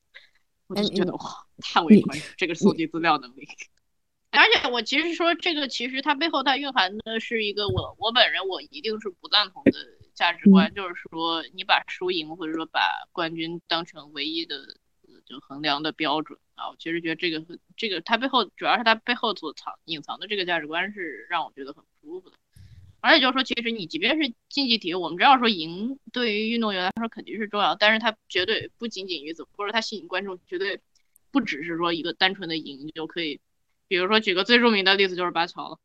我就觉得哇，叹为观止这个搜集资料能力。而且我其实说这个，其实它背后它蕴含的是一个我我本人我一定是不赞同的价值观，就是说你把输赢或者说把冠军当成唯一的就衡量的标准啊。我其实觉得这个这个它背后主要是它背后所藏隐藏的这个价值观是让我觉得很不舒服的。而且就是说，其实你即便是竞技体育，我们知道说赢对于运动员来说肯定是重要，但是它绝对不仅仅于此，或者它吸引观众绝对不只是说一个单纯的赢就可以。比如说举个最著名的例子就是巴乔了，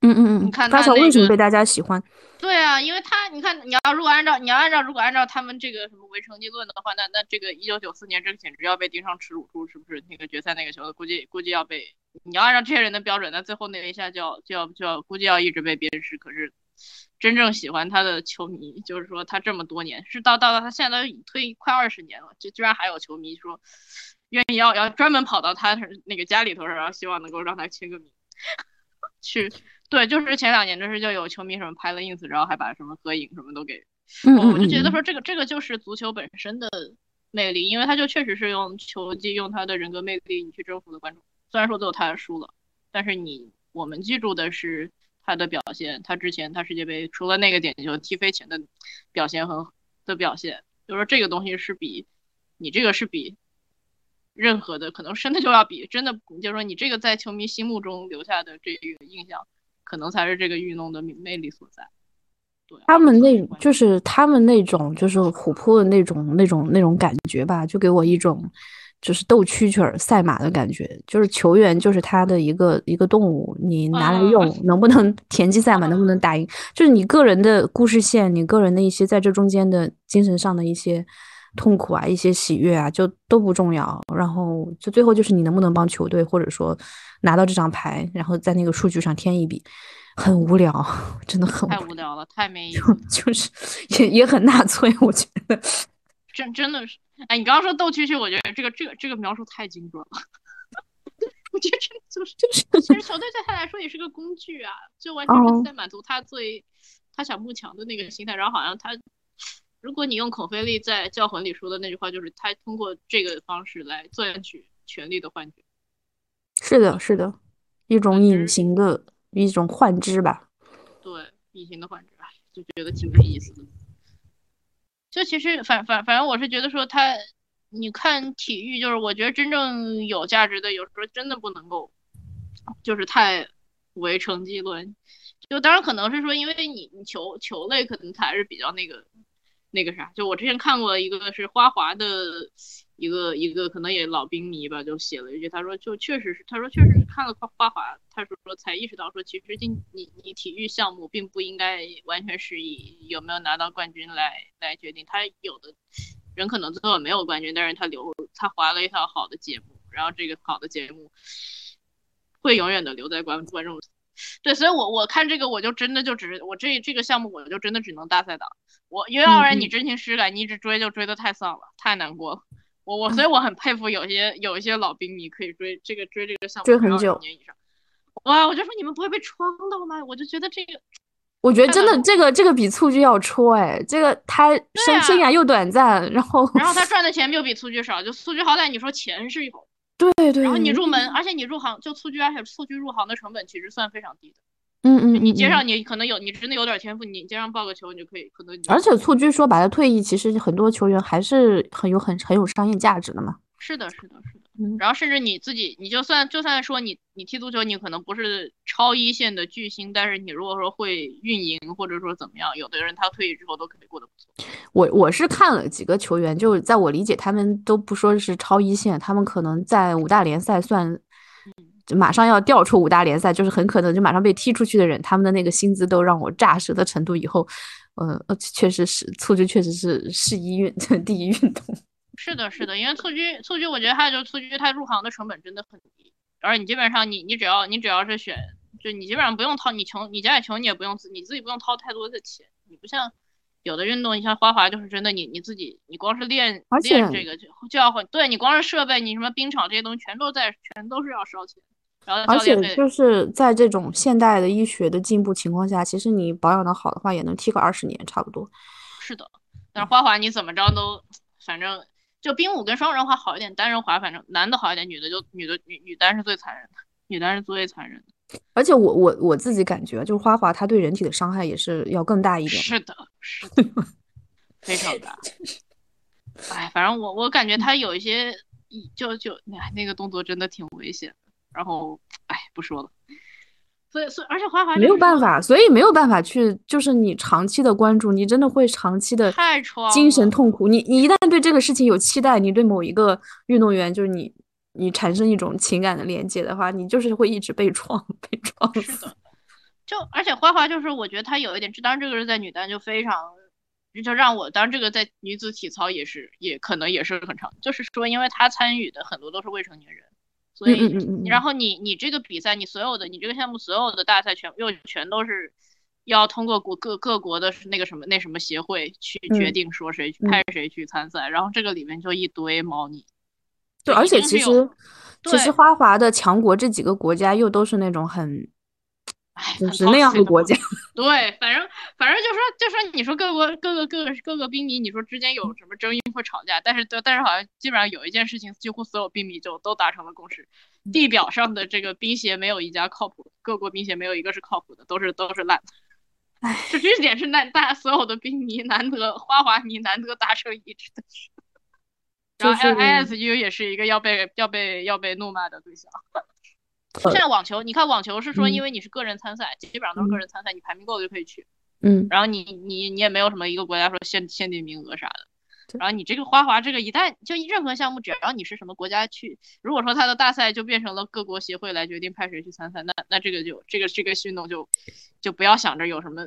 嗯嗯嗯，你看巴乔为什么被大家喜欢？对啊，因为他你看你要如果按照你要按照如果按照他们这个什么唯成绩论的话，那那这个一九九四年这个简直要被盯上耻辱柱，是不是？那个决赛那个球估计估计要被你要按照这些人的标准，那最后那一下就要就要就要估计要一直被鞭尸。可是。真正喜欢他的球迷，就是说他这么多年，是到到到他现在都已退快二十年了，就居然还有球迷说愿意要要专门跑到他那个家里头，然后希望能够让他签个名。去，对，就是前两年这是就有球迷什么拍了 ins，然后还把什么合影什么都给，我就觉得说这个这个就是足球本身的魅力，因为他就确实是用球技，用他的人格魅力，你去征服了观众。虽然说最后他输了，但是你我们记住的是。他的表现，他之前他世界杯除了那个点球踢飞前的表现和的表现，就说这个东西是比你这个是比任何的可能真的就要比真的，就是说你这个在球迷心目中留下的这个印象，可能才是这个运动的魅力所在。对，他们那就是他们那种就是琥珀的那种那种那种感觉吧，就给我一种。就是斗蛐蛐儿赛马的感觉，就是球员就是他的一个一个动物，你拿来用能不能 田忌赛马，能不能打赢，就是你个人的故事线，你个人的一些在这中间的精神上的一些痛苦啊，一些喜悦啊，就都不重要。然后就最后就是你能不能帮球队，或者说拿到这张牌，然后在那个数据上添一笔，很无聊，真的很太无聊了，太没意思，就是 也也很纳粹，我觉得。真真的是，哎，你刚刚说斗蛐蛐，我觉得这个这个这个描述太精准了。我觉得这个就是就是，其实球队对他来说也是个工具啊，就完全是在满足他最他想慕强的那个心态。然后好像他，如果你用孔飞利在教魂里说的那句话，就是他通过这个方式来赚取权力的幻觉。是的，是的，一种隐形的一种幻肢吧。对，隐形的幻肢，哎，就觉得挺没意思的。就其实反反反正我是觉得说他，你看体育就是我觉得真正有价值的，有时候真的不能够，就是太唯成绩论。就当然可能是说，因为你你球球类可能才是比较那个那个啥。就我之前看过一个是花滑的一个一个可能也老兵迷吧，就写了一句，他说就确实是，他说确实是看了花花滑，他说说才意识到说，其实今你你体育项目并不应该完全是以有没有拿到冠军来来决定，他有的人可能最后没有冠军，但是他留他滑了一套好的节目，然后这个好的节目会永远的留在观观众。对，所以我我看这个我就真的就只是我这这个项目我就真的只能大赛党，我因为要不然你真情实感，你一直追就追的太丧了，太难过了。我我所以我很佩服有些有一些老兵迷可以追这个追这个项目追很久年以上。哇，我就说你们不会被戳到吗？我就觉得这个，我觉得真的这个这个比蹴鞠要戳哎，这个他生生涯又短暂，然后然后他赚的钱又比蹴鞠少，就蹴鞠好歹你说钱是有，对对，然后你入门，而且你入行就蹴鞠，而且蹴鞠入行的成本其实算非常低的。嗯嗯，你街上你可能有，你真的有点天赋，你街上报个球，你就可以可能。而且蹴鞠说白了，退役其实很多球员还是很有很很有商业价值的嘛。是的，是的，是的。然后甚至你自己，你就算就算说你你踢足球，你可能不是超一线的巨星，但是你如果说会运营或者说怎么样，有的人他退役之后都可以过得不错。我我是看了几个球员，就在我理解，他们都不说是超一线，他们可能在五大联赛算。马上要调出五大联赛，就是很可能就马上被踢出去的人，他们的那个薪资都让我炸舌的程度。以后，呃呃，确实是蹴鞠，确实是是一运 第一运动。是的，是的，因为蹴鞠，蹴鞠，我觉得还有就是蹴鞠，它入行的成本真的很低，而你基本上你你只要你只要是选，就你基本上不用掏，你穷你家里穷你也不用自你自己不用掏太多的钱，你不像有的运动，你像花滑就是真的你你自己你光是练练这个就就要会，对你光是设备，你什么冰场这些东西全都在全都是要烧钱。而且就是在这种现代的医学的进步情况下，其实你保养的好的话，也能踢个二十年差不多。是的，但是花滑你怎么着都，反正就冰舞跟双人滑好一点，单人滑反正男的好一点，女的就女的女女单是最残忍的，女单是最残忍的。而且我我我自己感觉，就是花滑它对人体的伤害也是要更大一点。是的，是的，非常大。哎，反正我我感觉它有一些，就就那那个动作真的挺危险。然后，哎，不说了。所以，所以，而且花滑没有办法，所以没有办法去，就是你长期的关注，你真的会长期的太精神痛苦。你，你一旦对这个事情有期待，你对某一个运动员，就是你，你产生一种情感的连接的话，你就是会一直被撞，被撞。是的。就而且花滑就是，我觉得他有一点，当然这个是在女单就非常，就让我，当然这个在女子体操也是，也可能也是很长，就是说，因为他参与的很多都是未成年人。所以，然后你你这个比赛，你所有的你这个项目所有的大赛全又全都是要通过国各各国的那个什么那什么协会去决定说谁派谁去参赛，然后这个里面就一堆猫腻。对，而且其实其实花滑的强国这几个国家又都是那种很。就是那样的国家，对，反正反正就说就说你说各国各个各个各个兵迷，你说之间有什么争议或吵架，但是但是好像基本上有一件事情，几乎所有兵迷就都达成了共识，地表上的这个冰鞋没有一家靠谱，各国冰鞋没有一个是靠谱的，都是都是烂。唉，就这点是难大家所有的兵迷难得花滑迷难得达成一致的事。然后 ISU 也是一个要被要被要被怒骂的对象。现在网球，你看网球是说，因为你是个人参赛，基本上都是个人参赛，你排名够了就可以去。嗯，然后你你你也没有什么一个国家说限限定名额啥的。然后你这个花滑这个一旦就任何项目，只要你是什么国家去，如果说他的大赛就变成了各国协会来决定派谁去参赛，那那这个就这个这个运动就就不要想着有什么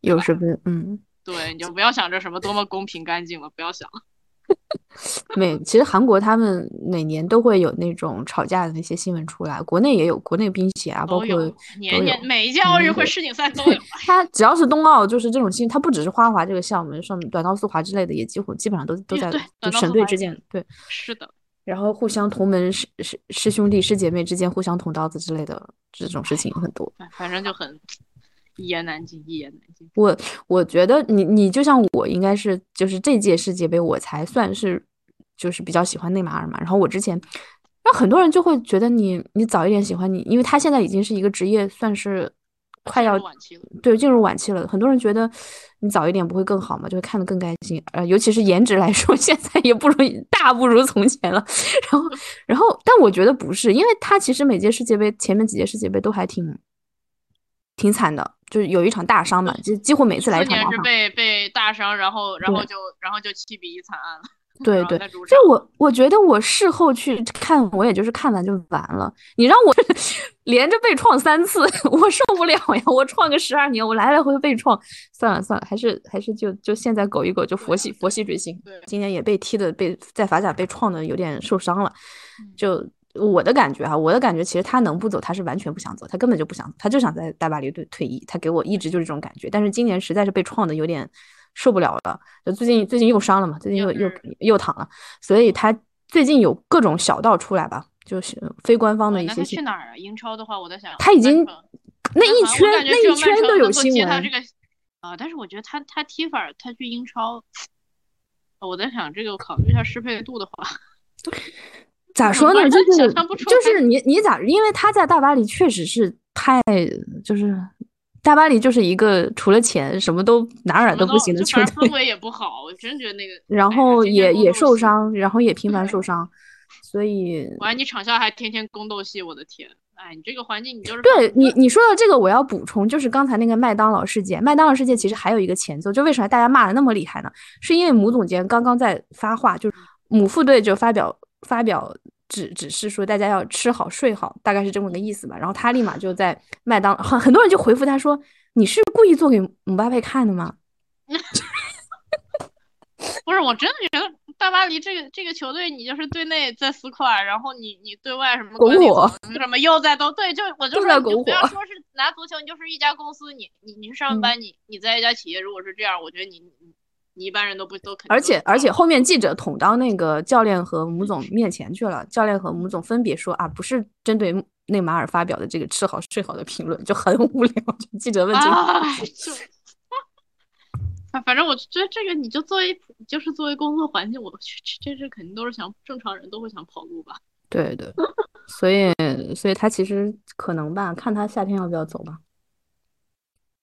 有什么嗯，对，你就不要想着什么多么公平干净了，不要想。每其实韩国他们每年都会有那种吵架的那些新闻出来，国内也有，国内冰协啊，包括年年每一届奥运会世锦赛都有。他只要是冬奥，就是这种新，他不只是花滑这个项目，上短道速滑之类的，也几乎基本上都都在就省队之间，对，是的。然后互相同门师师师兄弟师姐妹之间互相捅刀子之类的这种事情很多，反正就很。一言难尽，一言难尽。我我觉得你你就像我，应该是就是这届世界杯，我才算是就是比较喜欢内马尔嘛。然后我之前，那很多人就会觉得你你早一点喜欢你，因为他现在已经是一个职业，算是快要晚期了。对，进入晚期了。很多人觉得你早一点不会更好嘛，就会看得更开心。呃，尤其是颜值来说，现在也不如大不如从前了。然后然后，但我觉得不是，因为他其实每届世界杯前面几届世界杯都还挺挺惨的。就是有一场大伤嘛，就几乎每次来一场大伤。是被被大伤，然后然后就然后就七比一惨案了。对对，就我我觉得我事后去看，我也就是看完就完了。你让我 连着被创三次，我受不了呀！我创个十二年，我来来回回被创，算了算了，还是还是就就现在苟一苟，就佛系佛系追星。今年也被踢的被在法甲被创的有点受伤了。就我的感觉哈，我的感觉其实他能不走，他是完全不想走，他根本就不想，他就想在大巴黎队退役。他给我一直就是这种感觉，但是今年实在是被创的有点。受不了了，就最近最近又伤了嘛，最近又又又躺了，所以他最近有各种小道出来吧，就是非官方的一些。他去哪儿啊？英超的话，我在想，他已经那一圈那一圈都有新闻。啊，但是我觉得他他踢法，他去英超，我在想这个考虑一下适配度的话，咋说呢？就是就是你你咋？因为他在大巴黎确实是太就是。大巴黎就是一个除了钱什么都哪儿哪儿都不行的球队，氛围也不好，我真觉得那个。然后也也受伤，然后也频繁受伤，所以。完，你场下还天天宫斗戏，我的天！哎，你这个环境，你就是。对你你说的这个，我要补充，就是刚才那个麦当劳事件。麦当劳事件其实还有一个前奏，就为什么大家骂的那么厉害呢？是因为母总监刚刚在发话，就是母副队就发表发表。只只是说大家要吃好睡好，大概是这么个意思吧。然后他立马就在麦当很很多人就回复他说：“你是故意做给姆巴佩看的吗？” 不是，我真的觉得大巴黎这个这个球队，你就是对内在撕块，然后你你对外什么拱火，什么又在都对，就我就是不要说是拿足球，你就是一家公司，你你你是上班，你你在一家企业，如果是这样，我觉得你你。你一般人都不都肯，而且而且后面记者捅到那个教练和母总面前去了，教练和母总分别说啊，不是针对内马尔发表的这个吃好睡好的评论，就很无聊。记者问就，反正我觉得这个你就作为就是作为工作环境，我去这这肯定都是想正常人都会想跑路吧。对对，所以所以他其实可能吧，看他夏天要不要走吧。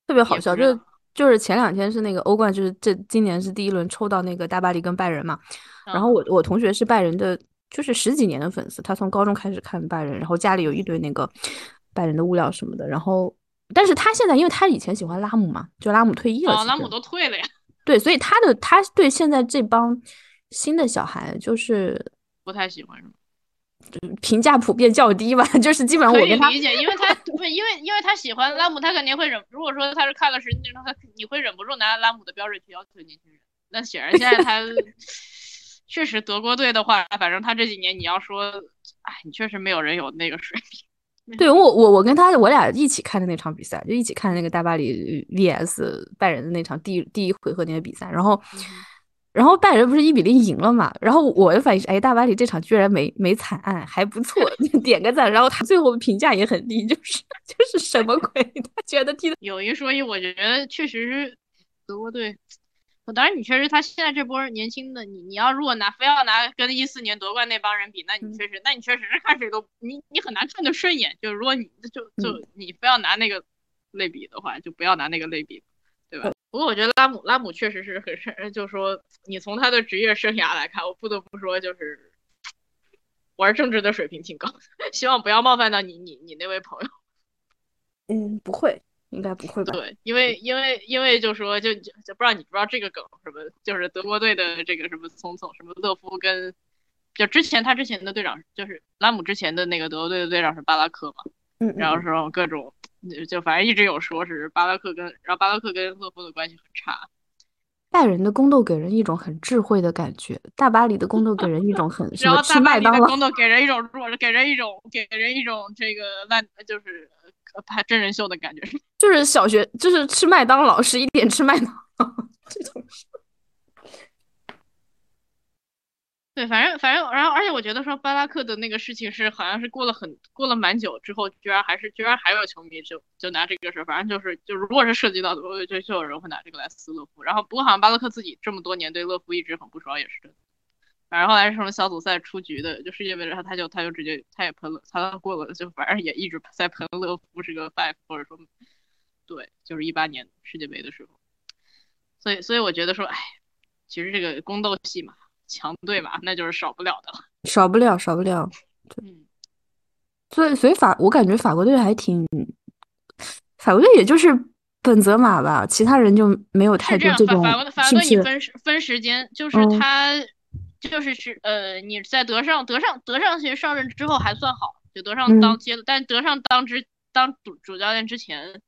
特别好笑，就。就是前两天是那个欧冠，就是这今年是第一轮抽到那个大巴黎跟拜仁嘛。然后我我同学是拜仁的，就是十几年的粉丝，他从高中开始看拜仁，然后家里有一堆那个拜仁的物料什么的。然后，但是他现在因为他以前喜欢拉姆嘛，就拉姆退役了，拉姆都退了呀。对，所以他的他对现在这帮新的小孩就是不太喜欢，是吗？评价普遍较低吧，就是基本上我跟他理解，因为他不因为因为他喜欢拉姆，他肯定会忍。如果说他是看了十年，他你会忍不住拿拉姆的标准去要求年轻人。那显然现在他 确实德国队的话，反正他这几年你要说，哎，你确实没有人有那个水平。对我我我跟他我俩一起看的那场比赛，就一起看那个大巴黎 VS 拜仁的那场第第一回合那个比赛，然后。然后拜仁不是一比零赢了嘛？然后我的反应是，哎，大巴黎这场居然没没惨案，还不错，点个赞。然后他最后评价也很低，就是 就是什么鬼？他觉得踢的 有一说一，我觉得确实是德国队。当然，你确实他现在这波年轻的，你你要如果拿非要拿跟一四年夺冠那帮人比，那你确实，那你确实是看谁都你你很难看得顺眼。就是如果你就就你非要拿那个类比的话，就不要拿那个类比？不过我觉得拉姆拉姆确实是很是，就说你从他的职业生涯来看，我不得不说就是玩政治的水平挺高。希望不要冒犯到你你你那位朋友。嗯，不会，应该不会吧？对，因为因为因为就说就就不知道你不知道这个梗什么，就是德国队的这个什么聪聪什么勒夫跟就之前他之前的队长就是拉姆之前的那个德国队的队长是巴拉克嘛，嗯，然后说各种。就反正一直有说是巴拉克跟，然后巴拉克跟勒夫的关系很差。拜仁的宫斗给人一种很智慧的感觉，大巴黎的宫斗给人一种很 什么？吃麦当劳宫斗给人一种弱，给人一种给人一种这个烂，就是拍真人秀的感觉。就是小学，就是吃麦当劳，十一点吃麦当劳这种。对，反正反正，然后而且我觉得说巴拉克的那个事情是好像是过了很过了蛮久之后，居然还是居然还有球迷就就拿这个事，反正就是就如果是涉及到，就就有人会拿这个来撕勒夫。然后不过好像巴拉克自己这么多年对勒夫一直很不爽，也是真的。反正后来是什么小组赛出局的，就世界杯，然后他就他就直接他也喷了，他过了就反正也一直在喷勒夫是个 five，或者说对，就是一八年世界杯的时候。所以所以我觉得说，哎，其实这个宫斗戏嘛。强队嘛，那就是少不了的了，少不了，少不了。嗯，所以，所以法，我感觉法国队还挺，法国队也就是本泽马吧，其他人就没有太多这种法国法国队你分分时间，就是他，就是是呃，你在德尚德尚德尚其实上任之后还算好，就德尚当接了，但德尚当之当主主教练之前。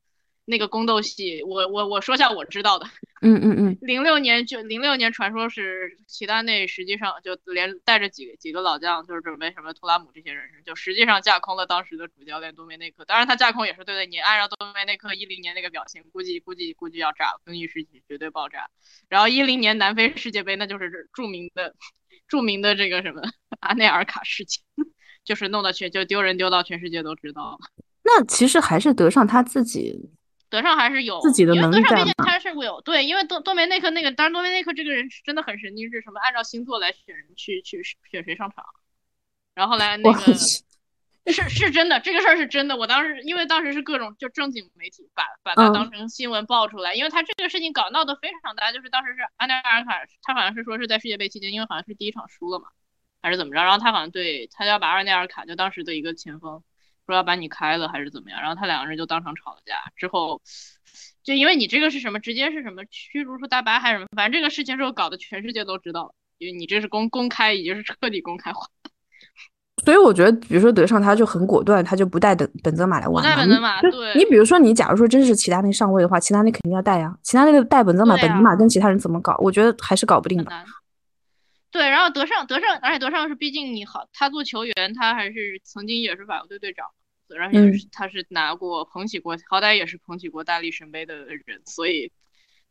那个宫斗戏，我我我说下我知道的。嗯嗯嗯。零六年就零六年，传说是齐达内实际上就连带着几个几个老将，就是准备什么图拉姆这些人，就实际上架空了当时的主教练多梅内克。当然他架空也是对的，你按照多梅内克一零年那个表情，估计估计估计要炸，更衣室绝对爆炸。然后一零年南非世界杯，那就是著名的著名的这个什么 阿内尔卡事件，就是弄到全就丢人丢到全世界都知道了。那其实还是德尚他自己。德尚还是有自己的能力，因为德尚毕竟他是有对，因为多多梅内克那个，当然多梅内克这个人是真的很神经质，什么按照星座来选人去去选谁上场，然后来那个 是是真的，这个事儿是真的。我当时因为当时是各种就正经媒体把把他当成新闻爆出来，因为他这个事情搞闹得非常大，就是当时是安德尔卡，他好像是说是在世界杯期间，因为好像是第一场输了嘛，还是怎么着，然后他好像对他要把阿内尔卡就当时的一个前锋。说要把你开了还是怎么样？然后他两个人就当场吵了架。之后，就因为你这个是什么，直接是什么驱逐出大巴还是什么？反正这个事情之后搞得全世界都知道了，因为你这是公公开，已经是彻底公开化。所以我觉得，比如说德尚他就很果断，他就不带本本泽马来玩。不带本泽马，对。你比如说，你假如说真是齐达内上位的话，齐达内肯定要带呀。齐达内个带本泽马，本泽马跟其他人怎么搞？我觉得还是搞不定的。对，然后德尚，德尚，而且德尚是毕竟你好，他做球员，他还是曾经也是法国队队长。然后也是，他是拿过捧起过，好歹也是捧起过大力神杯的人，所以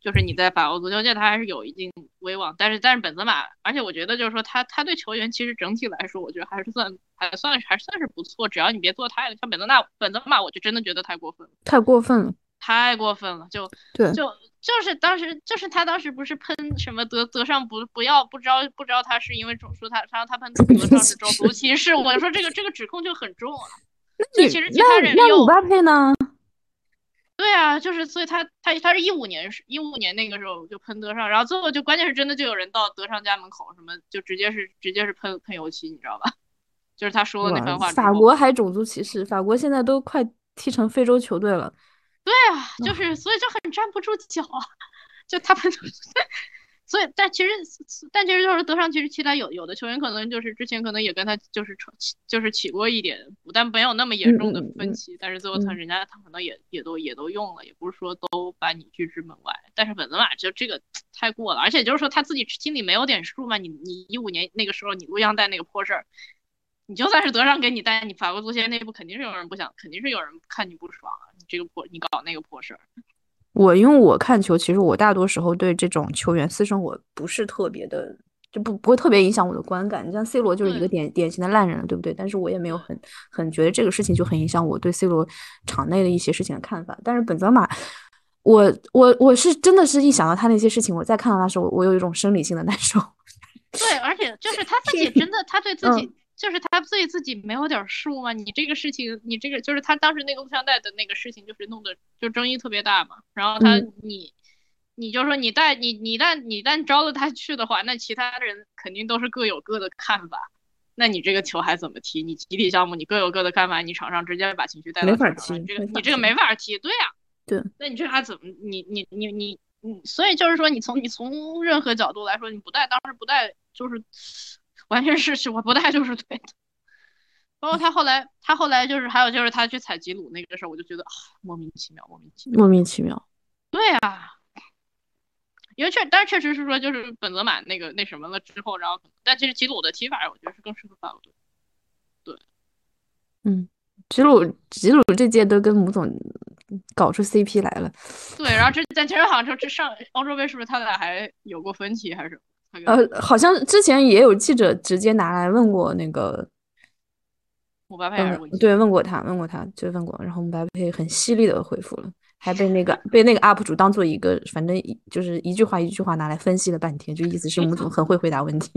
就是你在法国足球界，他还是有一定威望。但是，但是本泽马，而且我觉得就是说他他对球员其实整体来说，我觉得还是算还算还算是不错。只要你别做太像本泽马，本泽马我就真的觉得太过分了，太过分了，太过分了。就对，就就是当时就是他当时不是喷什么德德尚不不要不知道不知道他是因为种族他然后他喷德尚是种族歧视，我说这个这个指控就很重啊。那其实其他人那姆巴佩呢？对啊，就是所以他他他是一五年是一五年那个时候就喷德尚，然后最后就关键是真的就有人到德尚家门口什么就直接是直接是喷喷油漆，你知道吧？就是他说的那番话。法国还种族歧视，法国现在都快踢成非洲球队了。对啊，就是所以就很站不住脚啊，就他们。所以，但其实，但其实就是德尚，其实其他有有的球员可能就是之前可能也跟他就是起就是起过一点，但没有那么严重的分歧。但是最后他人家他可能也也都也都用了，也不是说都把你拒之门外。但是本泽马就这个太过了，而且就是说他自己心里没有点数嘛。你你一五年那个时候你录像带那个破事儿，你就算是德尚给你带，你法国足协内部肯定是有人不想，肯定是有人看你不爽啊。你这个破你搞那个破事儿。我因为我看球，其实我大多时候对这种球员私生活不是特别的，就不不会特别影响我的观感。你像 C 罗就是一个典典型的烂人了，对不对？但是我也没有很很觉得这个事情就很影响我对 C 罗场内的一些事情的看法。但是本泽马，我我我是真的是一想到他那些事情，我再看到他时候，我有一种生理性的难受。对，而且就是他自己 真的，他对自己。就是他对自己没有点数吗？你这个事情，你这个就是他当时那个录像带的那个事情，就是弄得就争议特别大嘛。然后他你，你就说你带你你但你但招了他去的话，那其他人肯定都是各有各的看法。那你这个球还怎么踢？你集体项目你各有各的看法，你场上直接把情绪带到场上，你这个你这个没法踢。对呀，对。那你这还怎么？你你你你你，所以就是说，你从你从任何角度来说，你不带当时不带就是。完全是是我不带就是对的，包括他后来，他后来就是还有就是他去采吉鲁那个事儿，我就觉得啊莫名其妙，莫名其妙，莫名其妙。对啊，因为确，但是确实是说就是本泽马那个那什么了之后，然后但其实吉鲁的踢法，我觉得是更适合法国队。对，嗯，吉鲁吉鲁这届都跟母总搞出 CP 来了。对，然后这但其实好像说这上欧洲杯是不是他俩还有过分歧还是？呃，好像之前也有记者直接拿来问过那个姆巴佩，对，问过他，问过他，就问过，然后姆巴佩很犀利的回复了，还被那个被那个 UP 主当做一个，反正就是一句话一句话拿来分析了半天，就意思是姆总很会回答问题。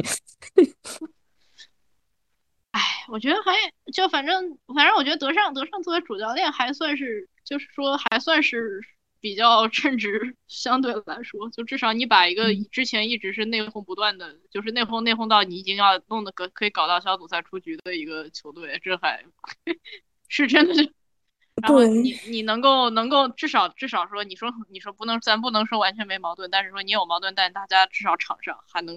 哎，我觉得还就反正反正我觉得德尚德尚作为主教练还算是，就是说还算是。比较称职，相对来说，就至少你把一个之前一直是内讧不断的，就是内讧内讧到你已经要弄的可可以搞到小组赛出局的一个球队，这还是真的。然后你你能够能够至少至少说，你说你说不能咱不能说完全没矛盾，但是说你有矛盾，但大家至少场上还能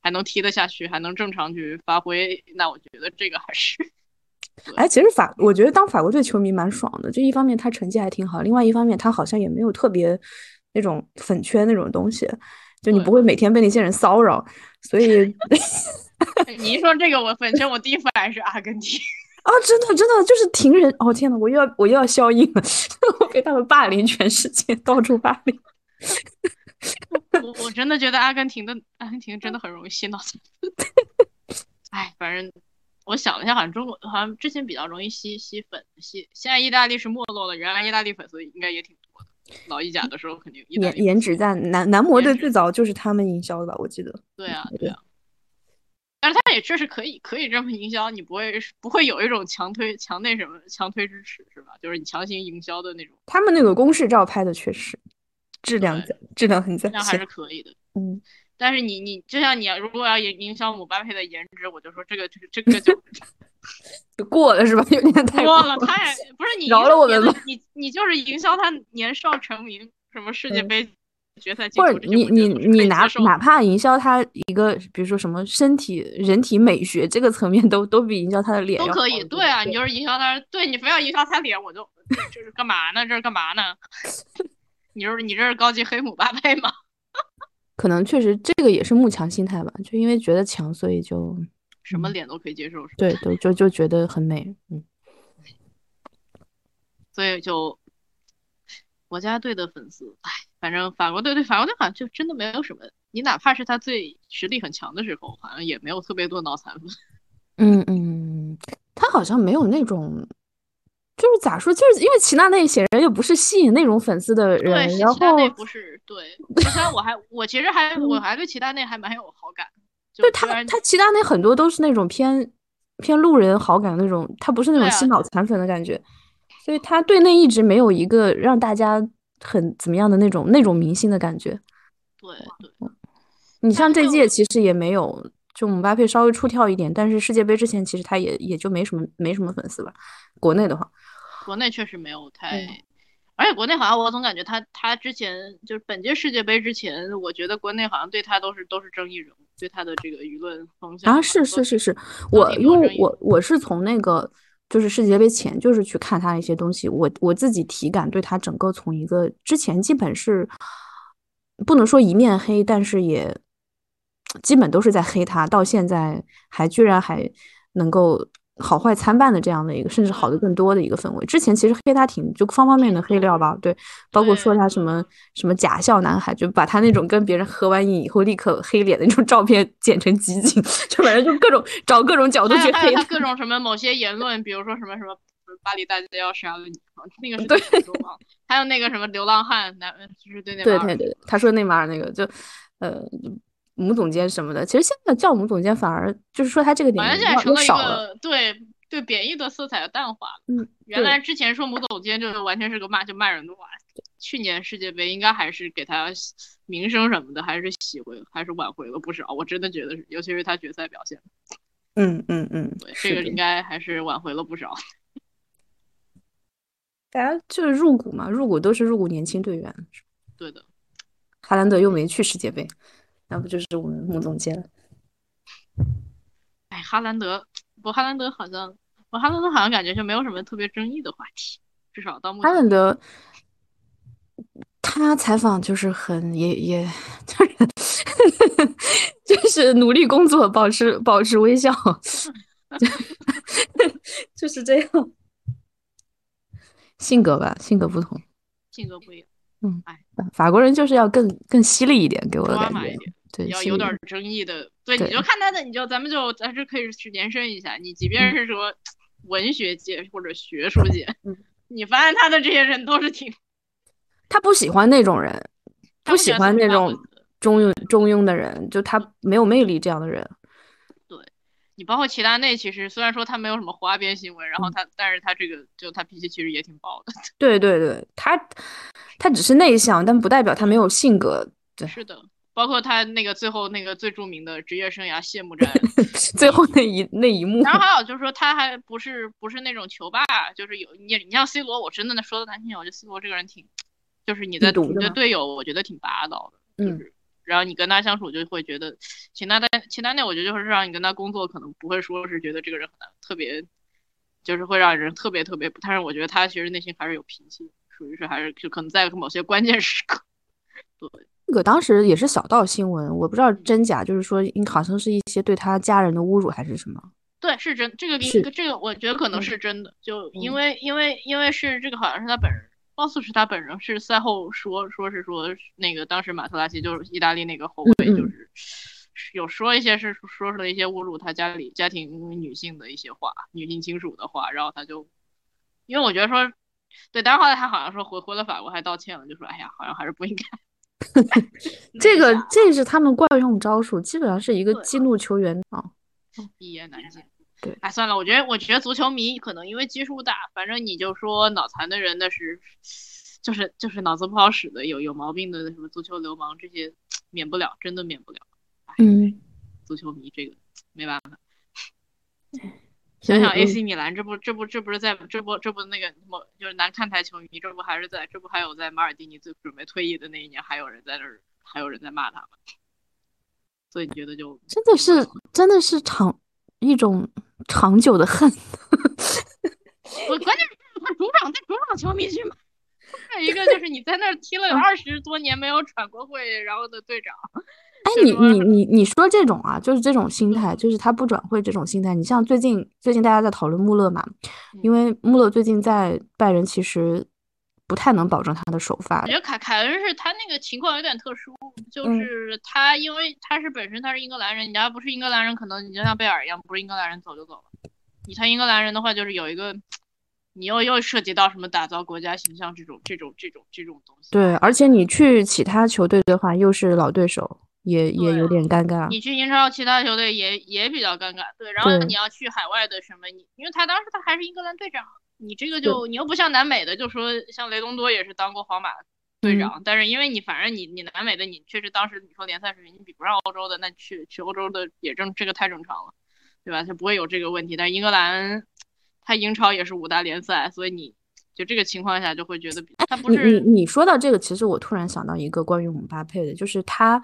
还能踢得下去，还能正常去发挥，那我觉得这个还是。哎，其实法，我觉得当法国队球迷蛮爽的。就一方面他成绩还挺好，另外一方面他好像也没有特别那种粉圈那种东西，就你不会每天被那些人骚扰。所以，你一说这个，我粉圈我第一反应是阿根廷 啊，真的真的就是停人。哦天呐，我又要我又要消音了，我被他们霸凌全世界，到处霸凌。我我真的觉得阿根廷的阿根廷真的很容易洗脑。哎，反正。我想了一下，好像中国好像之前比较容易吸吸粉吸，现在意大利是没落了，原来意大利粉丝应该也挺多的。老意甲的时候肯定颜颜值在男男模队最早就是他们营销的吧？我记得。对啊，对啊。但是他也确实可以可以这么营销，你不会不会有一种强推强那什么强推支持是吧？就是你强行营销的那种。他们那个公式照拍的确实质量在，质量很在，那还是可以的。嗯。但是你你就像你如果要营营销姆巴佩的颜值，我就说这个这个这个就 就过了是吧？有点太过了，太 不是你饶了我们吧？你你就是营销他年少成名，什么世界杯决赛或者你你你拿哪怕营销他一个，比如说什么身体人体美学这个层面，都都比营销他的脸都可以。对啊，你就是营销他，对你非要营销他脸，我就就是干嘛呢？这是干嘛呢？你就是你这是高级黑姆巴佩吗？可能确实这个也是慕强心态吧，就因为觉得强，所以就什么脸都可以接受，是吧？对，都就就觉得很美，嗯。所以就国家队的粉丝，哎，反正法国队对法国队好像就真的没有什么，你哪怕是他最实力很强的时候，好像也没有特别多脑残粉。嗯嗯，他好像没有那种。就是咋说，就是因为齐娜内显然又不是吸引那种粉丝的人，然后齐娜内不是对，虽然我还我其实还我还对齐娜内还蛮有好感，就他他齐娜内很多都是那种偏偏路人好感那种，他不是那种吸脑残粉的感觉，所以他对内一直没有一个让大家很怎么样的那种那种明星的感觉。对对，你像这届其实也没有，就姆巴佩稍微出跳一点，但是世界杯之前其实他也也就没什么没什么粉丝吧，国内的话。国内确实没有太，而且国内好像我总感觉他他之前就是本届世界杯之前，我觉得国内好像对他都是都是争议人物，对他的这个舆论风向啊是是是是，我因为我我是从那个就是世界杯前就是去看他一些东西，我我自己体感对他整个从一个之前基本是不能说一面黑，但是也基本都是在黑他，到现在还居然还能够。好坏参半的这样的一个，甚至好的更多的一个氛围。之前其实黑他挺就方方面面的黑料吧，对，包括说他什么什么假笑男孩，就把他那种跟别人合完影以后立刻黑脸的那种照片剪成集锦，就反正就各种找各种角度去黑他。各种什么某些言论，比如说什么什么巴黎大街要杀了你，那个是对，还有那个什么流浪汉，男就是对那对对对，他说内马尔那个就呃。母总监什么的，其实现在叫母总监反而就是说他这个点成了一个，对对，贬义的色彩淡化了。嗯，原来之前说母总监就是完全是个骂就骂人的话。去年世界杯应该还是给他名声什么的，还是洗回还是挽回了不少。我真的觉得是，尤其是他决赛表现。嗯嗯嗯，对，这个应该还是挽回了不少。大家就是入股嘛，入股都是入股年轻队员。对的，哈兰德又没去世界杯。那不就是我们穆总监了？哎，哈兰德，我，哈兰德好像，我哈兰德好像感觉就没有什么特别争议的话题，至少到目前。哈兰德，他采访就是很也也就是 就是努力工作，保持保持微笑，就是这样，性格吧，性格不同，性格不一样。嗯，哎，法国人就是要更更犀利一点，给我的感觉。对，要有点争议的，对，你就看他的，你就咱们就咱这可以去延伸一下，你即便是说文学界或者学术界，你发现他的这些人都是挺，他不喜欢那种人，不喜欢那种中庸中庸的人，就他没有魅力这样的人。对，你包括齐达内，其实虽然说他没有什么花边新闻，然后他，但是他这个就他脾气其实也挺暴的。对对对，他他只是内向，但不代表他没有性格。对，是的。包括他那个最后那个最著名的职业生涯谢幕战，最后那一那一幕。然后还有就是说他还不是不是那种球霸，就是有你你像 C 罗，我真的那说的难听点，我觉得 C 罗这个人挺，就是你的你的队友，我觉得挺霸道的，就是然后你跟他相处就会觉得，秦丹丹秦丹内，我觉得就是让你跟他工作，可能不会说是觉得这个人很难，特别就是会让人特别特别，但是我觉得他其实内心还是有脾气，属于是还是就可能在某些关键时刻，对。这个当时也是小道新闻，我不知道真假，就是说好像是一些对他家人的侮辱还是什么。对，是真，这个这个我觉得可能是真的，就因为因为因为是这个好像是他本人。貌似是他本人是赛后说，说是说那个当时马特拉齐就是意大利那个后卫，就是有说一些是说出了一些侮辱他家里家庭女性的一些话，女性亲属的话，然后他就，因为我觉得说，对，但是后来他好像说回回了法国还道歉了，就说哎呀，好像还是不应该。这个这是他们惯用招数，基本上是一个激怒球员啊，一言难尽。对，哎，算了，我觉得，我觉得足球迷可能因为基数大，反正你就说脑残的人那是，就是就是脑子不好使的，有有毛病的什么足球流氓这些，免不了，真的免不了。嗯，足球迷这个没办法。想想 AC 米兰，这不这不这不是在这不这不那个什么，就是南看台球迷，这不还是在这不还有在马尔蒂尼最准备退役的那一年，还有人在那儿，还有人在骂他吗。所以你觉得就 真的是真的是长一种。长久的恨，我关键是他主场带主场球迷去骂，还有一个就是你在那儿踢了有 二十多年没有喘过会，然后的队长。哎，你你你你说这种啊，就是这种心态，就是他不转会这种心态。你像最近最近大家在讨论穆勒嘛，因为穆勒最近在拜仁其实不太能保证他的首发。我觉得凯凯恩是他那个情况有点特殊，就是他因为他是本身他是英格兰人，你要不是英格兰人，可能你就像贝尔一样，不是英格兰人走就走了。你他英格兰人的话，就是有一个，你又又涉及到什么打造国家形象这种这种这种这种东西。对，而且你去其他球队的话，又是老对手。也也有点尴尬。你去英超其他球队也也比较尴尬，对。然后你要去海外的什么，你因为他当时他还是英格兰队长，你这个就你又不像南美的，就说像雷东多也是当过皇马队长，但是因为你反正你你南美的你确实当时你说联赛水平你比不上欧洲的，那去去欧洲的也正这个太正常了，对吧？他不会有这个问题。但是英格兰他英超也是五大联赛，所以你就这个情况下就会觉得比他不是你你你说到这个，其实我突然想到一个关于姆巴佩的，就是他。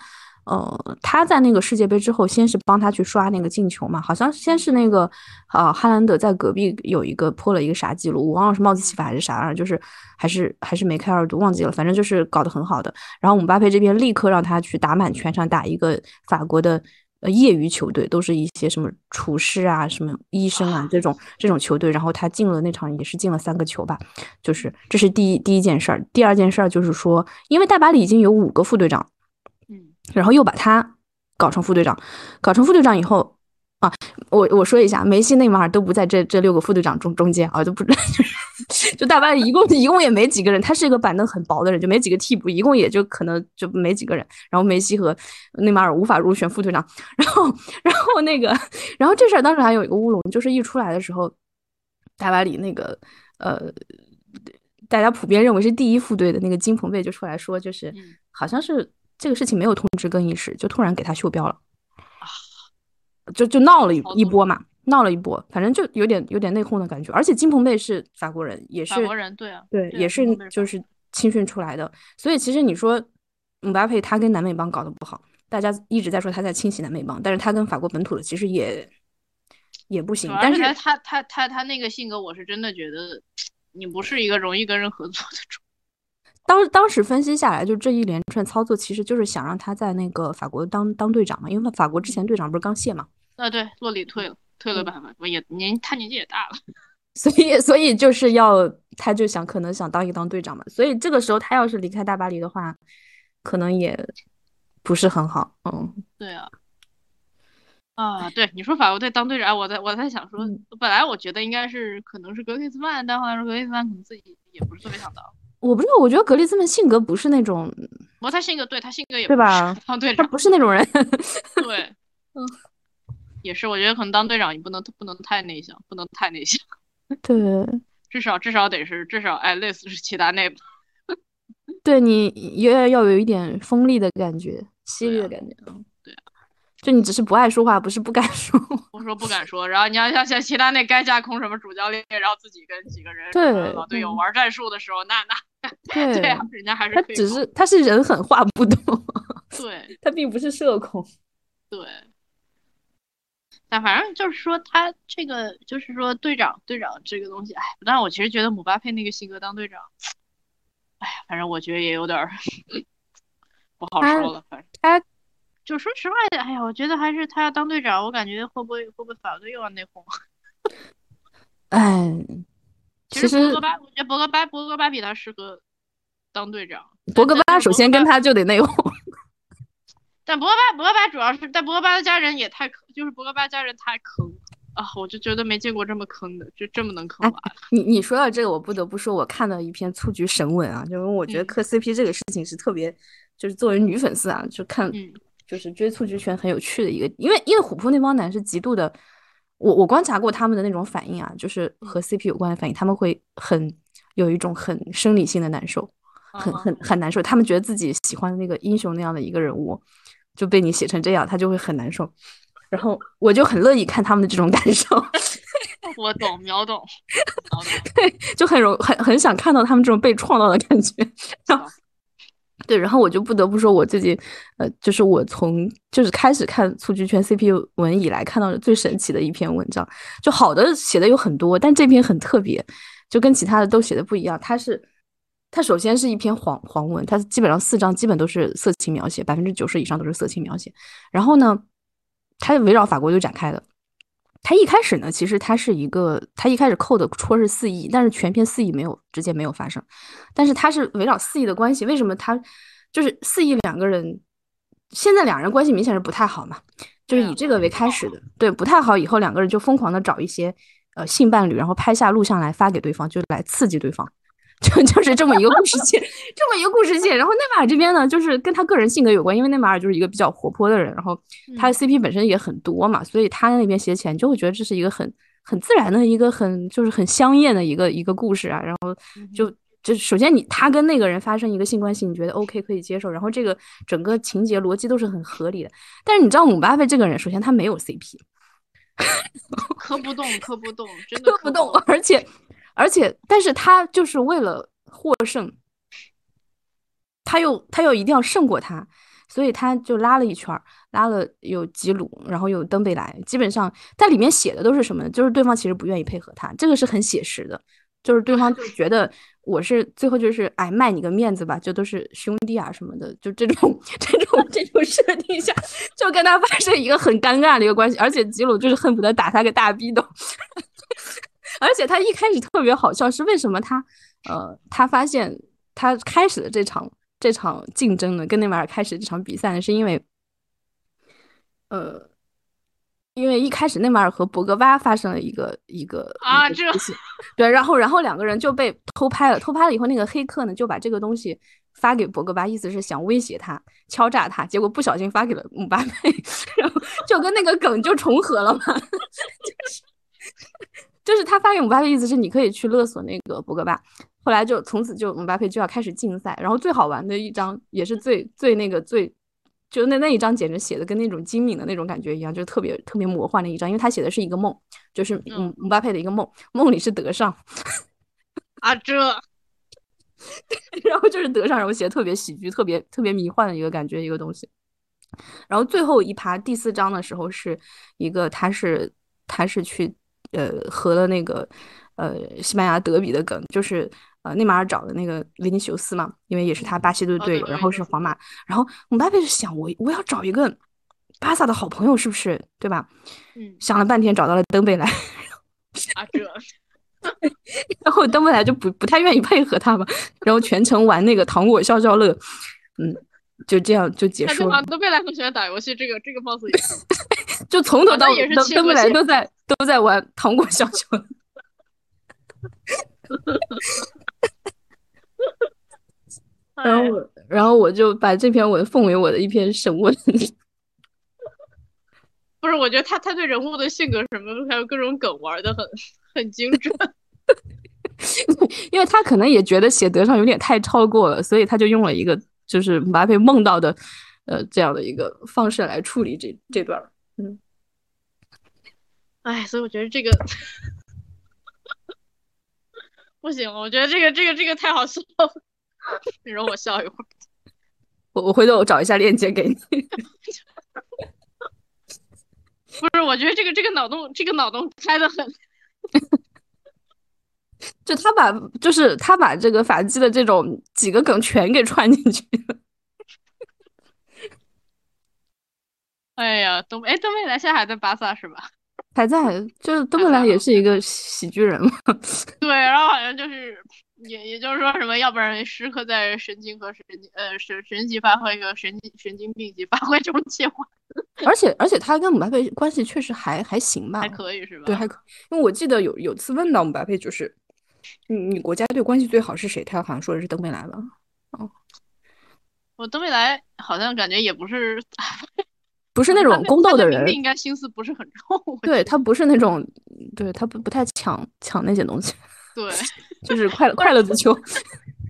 呃，他在那个世界杯之后，先是帮他去刷那个进球嘛，好像先是那个啊，哈兰德在隔壁有一个破了一个啥记录，我忘了是帽子戏法还是啥玩意儿，就是还是还是梅开二度，忘记了，反正就是搞得很好的。然后姆巴佩这边立刻让他去打满全场，打一个法国的呃业余球队，都是一些什么厨师啊、什么医生啊这种这种球队，然后他进了那场也是进了三个球吧，就是这是第一第一件事儿。第二件事儿就是说，因为大巴黎已经有五个副队长。然后又把他搞成副队长，搞成副队长以后啊，我我说一下，梅西、内马尔都不在这这六个副队长中中间啊，都不 就大巴黎一共一共也没几个人，他是一个板凳很薄的人，就没几个替补，一共也就可能就没几个人。然后梅西和内马尔无法入选副队长，然后然后那个，然后这事儿当时还有一个乌龙，就是一出来的时候，大巴黎那个呃，大家普遍认为是第一副队的那个金鹏贝就出来说，就是好像是。这个事情没有通知更衣室，就突然给他袖标了，就就闹了一一波嘛，闹了一波，反正就有点有点内讧的感觉。而且金鹏贝是法国人，也是法国人，对啊，对，也是就是青训出来的。所以其实你说姆巴佩他跟南美帮搞得不好，大家一直在说他在清洗南美帮，但是他跟法国本土的其实也也不行。但是他他他他那个性格，我是真的觉得你不是一个容易跟人合作的主。当当时分析下来，就这一连串操作，其实就是想让他在那个法国当当队长嘛，因为法国之前队长不是刚卸嘛。啊，对，洛里退了，退了吧？我也年他年纪也大了，所以所以就是要他就想可能想当一当队长嘛，所以这个时候他要是离开大巴黎的话，可能也不是很好。嗯，对啊，啊，对，你说法国队当队长，我在我在想说，本来我觉得应该是可能是格里兹曼，但后来说格里兹曼可能自己也不是特别想当。我不知道，我觉得格里兹曼性格不是那种，不，他性格对他性格也对吧？当队长，他不是那种人。对，嗯，也是，我觉得可能当队长你不能不能太内向，不能太内向。对，至少至少得是至少哎，类似是齐达内吧。对你也要有一点锋利的感觉，犀利的感觉。对啊，就你只是不爱说话，不是不敢说。我说不敢说，然后你要像像齐达内该架空什么主教练，然后自己跟几个人对老队友玩战术的时候，那那。对，人家还是他只是他是人狠话不多，对他并不是社恐。对。但反正就是说，他这个就是说队长队长这个东西，哎，但我其实觉得姆巴佩那个性格当队长，哎呀，反正我觉得也有点儿 不好说了。反正他就说实话，哎呀，我觉得还是他要当队长，我感觉会不会会不会法国队又要内讧？哎，其实博格巴，我觉得博格巴博格巴比他适合当队长。博格巴首先跟他就得内讧。但博格巴，博格巴主要是，但博格巴的家人也太坑，就是博格巴家人太坑啊！我就觉得没见过这么坑的，就这么能坑娃。你你说到这个，我不得不说，我看到一篇蹴鞠神文啊，就是我觉得磕 CP 这个事情是特别，就是作为女粉丝啊，就看，就是追蹴鞠圈很有趣的一个，因为因为琥珀那帮男是极度的，我我观察过他们的那种反应啊，就是和 CP 有关的反应，他们会很有一种很生理性的难受，很很很难受，他们觉得自己喜欢的那个英雄那样的一个人物。就被你写成这样，他就会很难受。然后我就很乐意看他们的这种感受。我懂，秒懂。对，就很容很很想看到他们这种被创造的感觉。对，然后我就不得不说，我最近呃，就是我从就是开始看蹴鞠圈 CP 文以来，看到的最神奇的一篇文章。就好的写的有很多，但这篇很特别，就跟其他的都写的不一样。它是。它首先是一篇黄黄文，它基本上四章基本都是色情描写，百分之九十以上都是色情描写。然后呢，它围绕法国就展开的。它一开始呢，其实他是一个，他一开始扣的戳是四亿，但是全篇四亿没有直接没有发生。但是他是围绕四亿的关系，为什么他就是四亿两个人，现在两人关系明显是不太好嘛？就是以这个为开始的，对，不太好。以后两个人就疯狂的找一些呃性伴侣，然后拍下录像来发给对方，就来刺激对方。就 就是这么一个故事线，这么一个故事线。然后内马尔这边呢，就是跟他个人性格有关，因为内马尔就是一个比较活泼的人，然后他的 CP 本身也很多嘛，所以他那边写起来就会觉得这是一个很很自然的一个很就是很香艳的一个一个故事啊。然后就就首先你他跟那个人发生一个性关系，你觉得 OK 可以接受，然后这个整个情节逻辑都是很合理的。但是你知道姆巴佩这个人，首先他没有 CP，磕不动，磕不动，真的磕不动，而且。而且，但是他就是为了获胜，他又他又一定要胜过他，所以他就拉了一圈，拉了有吉鲁，然后有登贝莱，基本上在里面写的都是什么呢？就是对方其实不愿意配合他，这个是很写实的，就是对方就觉得我是最后就是哎卖你个面子吧，就都是兄弟啊什么的，就这种 这种这种设定下，就跟他发生一个很尴尬的一个关系，而且吉鲁就是恨不得打他个大逼斗。而且他一开始特别好笑，是为什么他，呃，他发现他开始的这场这场竞争呢，跟内马尔开始这场比赛呢，是因为，呃，因为一开始内马尔和博格巴发生了一个一个啊，这对，然后然后两个人就被偷拍了，偷拍了以后，那个黑客呢就把这个东西发给博格巴，意思是想威胁他、敲诈他，结果不小心发给了姆巴佩，然后就跟那个梗就重合了嘛，就是。就是他发给姆巴佩，意思是你可以去勒索那个博格巴。后来就从此就姆巴佩就要开始竞赛，然后最好玩的一张也是最最那个最，就那那一张简直写的跟那种精明的那种感觉一样，就特别特别魔幻的一张，因为他写的是一个梦，就是姆姆巴佩的一个梦，梦里是德尚 啊这，然后就是德尚，然后写的特别喜剧、特别特别迷幻的一个感觉一个东西。然后最后一趴第四章的时候是一个，他是他是去。呃，和了那个呃西班牙德比的梗，就是呃内马尔找的那个维尼修斯嘛，因为也是他巴西队队友，然后是皇马，然后姆巴佩就想我我要找一个巴萨的好朋友，是不是对吧？嗯，想了半天找到了登贝莱，啊这，然后登贝莱就不不太愿意配合他嘛，然后全程玩那个糖果消消乐，嗯，就这样就结束了。登贝莱很喜欢打游戏，这个这个貌似也。就从头到尾，登登贝莱都在都在玩糖果小熊。然后我，然后我就把这篇文奉为我的一篇神文。不是，我觉得他他对人物的性格什么，还有各种梗玩的很很精准。因为他可能也觉得写德上有点太超过了，所以他就用了一个就是马佩梦到的呃这样的一个方式来处理这这段。嗯，哎，所以我觉得这个 不行，我觉得这个这个这个太好笑了，你容我笑一会儿。我我回头我找一下链接给你。不是，我觉得这个这个脑洞这个脑洞开的很。就他把就是他把这个反击的这种几个梗全给串进去了。哎呀，东哎东北来现在还在巴萨是吧？还在，就是东北来也是一个喜剧人嘛。对，然后好像就是也也就是说什么，要不然时刻在神经和神经呃神神级发挥和神经神经病级发挥中切换。而且而且他跟姆巴佩关系确实还还行吧？还可以是吧？对，还可。因为我记得有有次问到姆巴佩，就是你你国家队关系最好是谁？他好像说的是登贝莱吧？哦，我登贝莱好像感觉也不是。不是那种宫斗的人，应该心思不是很重。对他不是那种，对他不不太抢抢那些东西。对，就是快乐快乐足球。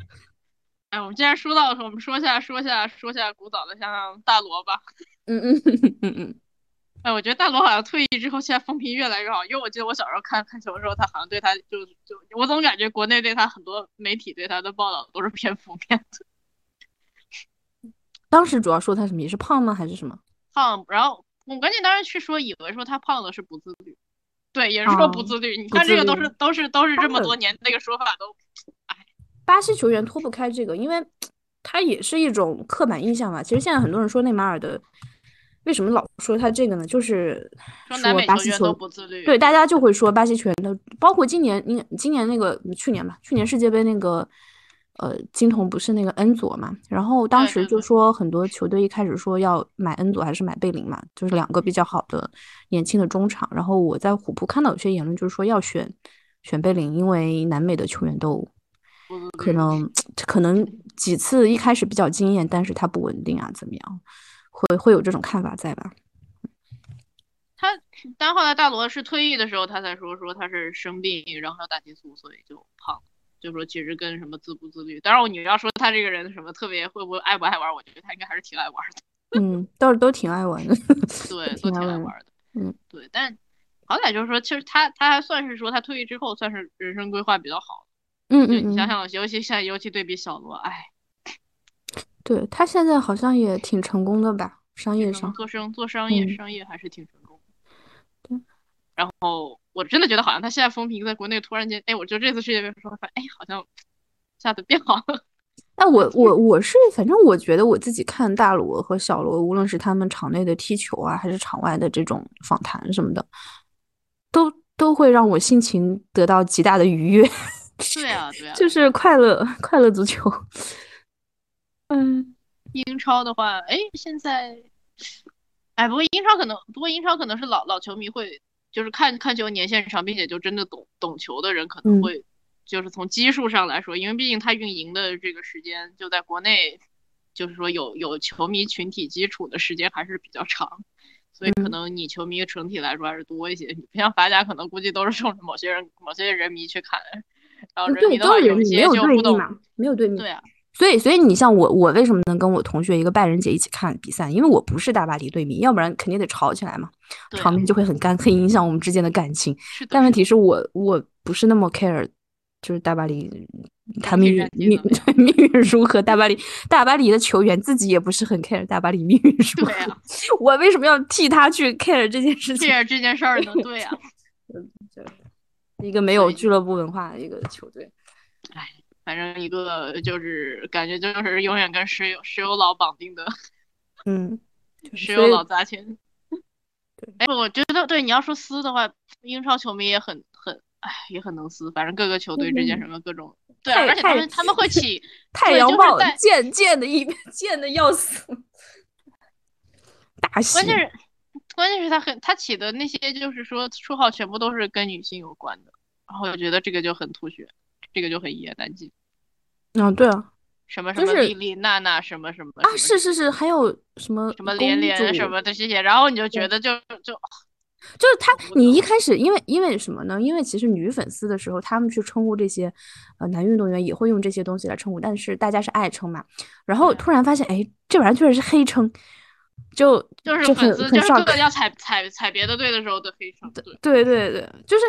哎，我们既然说到，我们说下说下说下古早的，像大罗吧。嗯嗯嗯嗯嗯。哎，我觉得大罗好像退役之后，现在风评越来越好。因为我记得我小时候看看球的时候，他好像对他就就，我总感觉国内对他很多媒体对他的报道都是偏负面的。当时主要说他什么？也是胖吗？还是什么？胖，然后我关键当时去说，以为说他胖了是不自律，对，也是说不自律。你看这个都是都是都是这么多年那个说法都，哎，巴西球员脱不开这个，因为他也是一种刻板印象吧。其实现在很多人说内马尔的，为什么老说他这个呢？就是说巴西球员都不自律，对，大家就会说巴西球员的，包括今年，你今年那个去年吧，去年世界杯那个。呃，金童不是那个恩佐嘛？然后当时就说很多球队一开始说要买恩佐还是买贝林嘛，就是两个比较好的年轻的中场。然后我在虎扑看到有些言论就是说要选选贝林，因为南美的球员都可能 可能几次一开始比较惊艳，但是他不稳定啊，怎么样？会会有这种看法在吧？他但后来大罗是退役的时候，他才说说他是生病，然后要打激素，所以就胖。就说其实跟什么自不自律，当然你要说他这个人什么特别会不会爱不爱玩，我觉得他应该还是挺爱玩的。嗯，倒是都挺爱玩的。对，都挺爱玩的。嗯，对，但好歹就是说，其实他他还算是说他退役之后算是人生规划比较好。嗯嗯。你想想，尤其现在尤其对比小罗，哎。对他现在好像也挺成功的吧？商业上做生做商业商业还是挺成功。对，然后。我真的觉得好像他现在风评在国内突然间，哎，我觉得这次世界杯说法，哎，好像一下子变好了。哎，我我我是，反正我觉得我自己看大罗和小罗，无论是他们场内的踢球啊，还是场外的这种访谈什么的，都都会让我心情得到极大的愉悦。对啊，对啊，就是快乐快乐足球。嗯，英超的话，哎，现在，哎，不过英超可能，不过英超可能是老老球迷会。就是看看球年限长，并且就真的懂懂球的人可能会，就是从基数上来说，因为毕竟他运营的这个时间就在国内，就是说有有球迷群体基础的时间还是比较长，所以可能你球迷整体来说还是多一些。你不像法甲，可能估计都是冲着某些人某些人迷去看，然后人迷的话有些就不懂，没有对对啊。所以，所以你像我，我为什么能跟我同学一个拜仁姐一起看比赛？因为我不是大巴黎队迷，要不然肯定得吵起来嘛，场面就会很干，很影响我们之间的感情。但问题是我，我不是那么 care，就是大巴黎他命运命命运如何？大巴黎大巴黎的球员自己也不是很 care 大巴黎命运如何。我为什么要替他去 care 这件事情？care 这件事儿呢？对呀，一个没有俱乐部文化的一个球队，哎。反正一个就是感觉就是永远跟石油石油佬绑定的，嗯，石油佬砸钱。哎，我觉得对你要说撕的话，英超球迷也很很哎也很能撕。反正各个球队之间什么各种，对，而且他们他们会起 太阳报贱贱的一 贱的要死，大关键是关键是他很他起的那些就是说绰号全部都是跟女性有关的，然后我觉得这个就很吐血。这个就很一言难尽。嗯，对啊，什么什么丽丽娜娜什么什么啊，是是是，还有什么什么连连什么的这些，然后你就觉得就就就是他，你一开始因为因为什么呢？因为其实女粉丝的时候，他们去称呼这些呃男运动员也会用这些东西来称呼，但是大家是爱称嘛。然后突然发现，哎，这玩意儿确实是黑称，就就是粉丝就是各个要踩踩踩别的队的时候的黑称。对对对对，就是。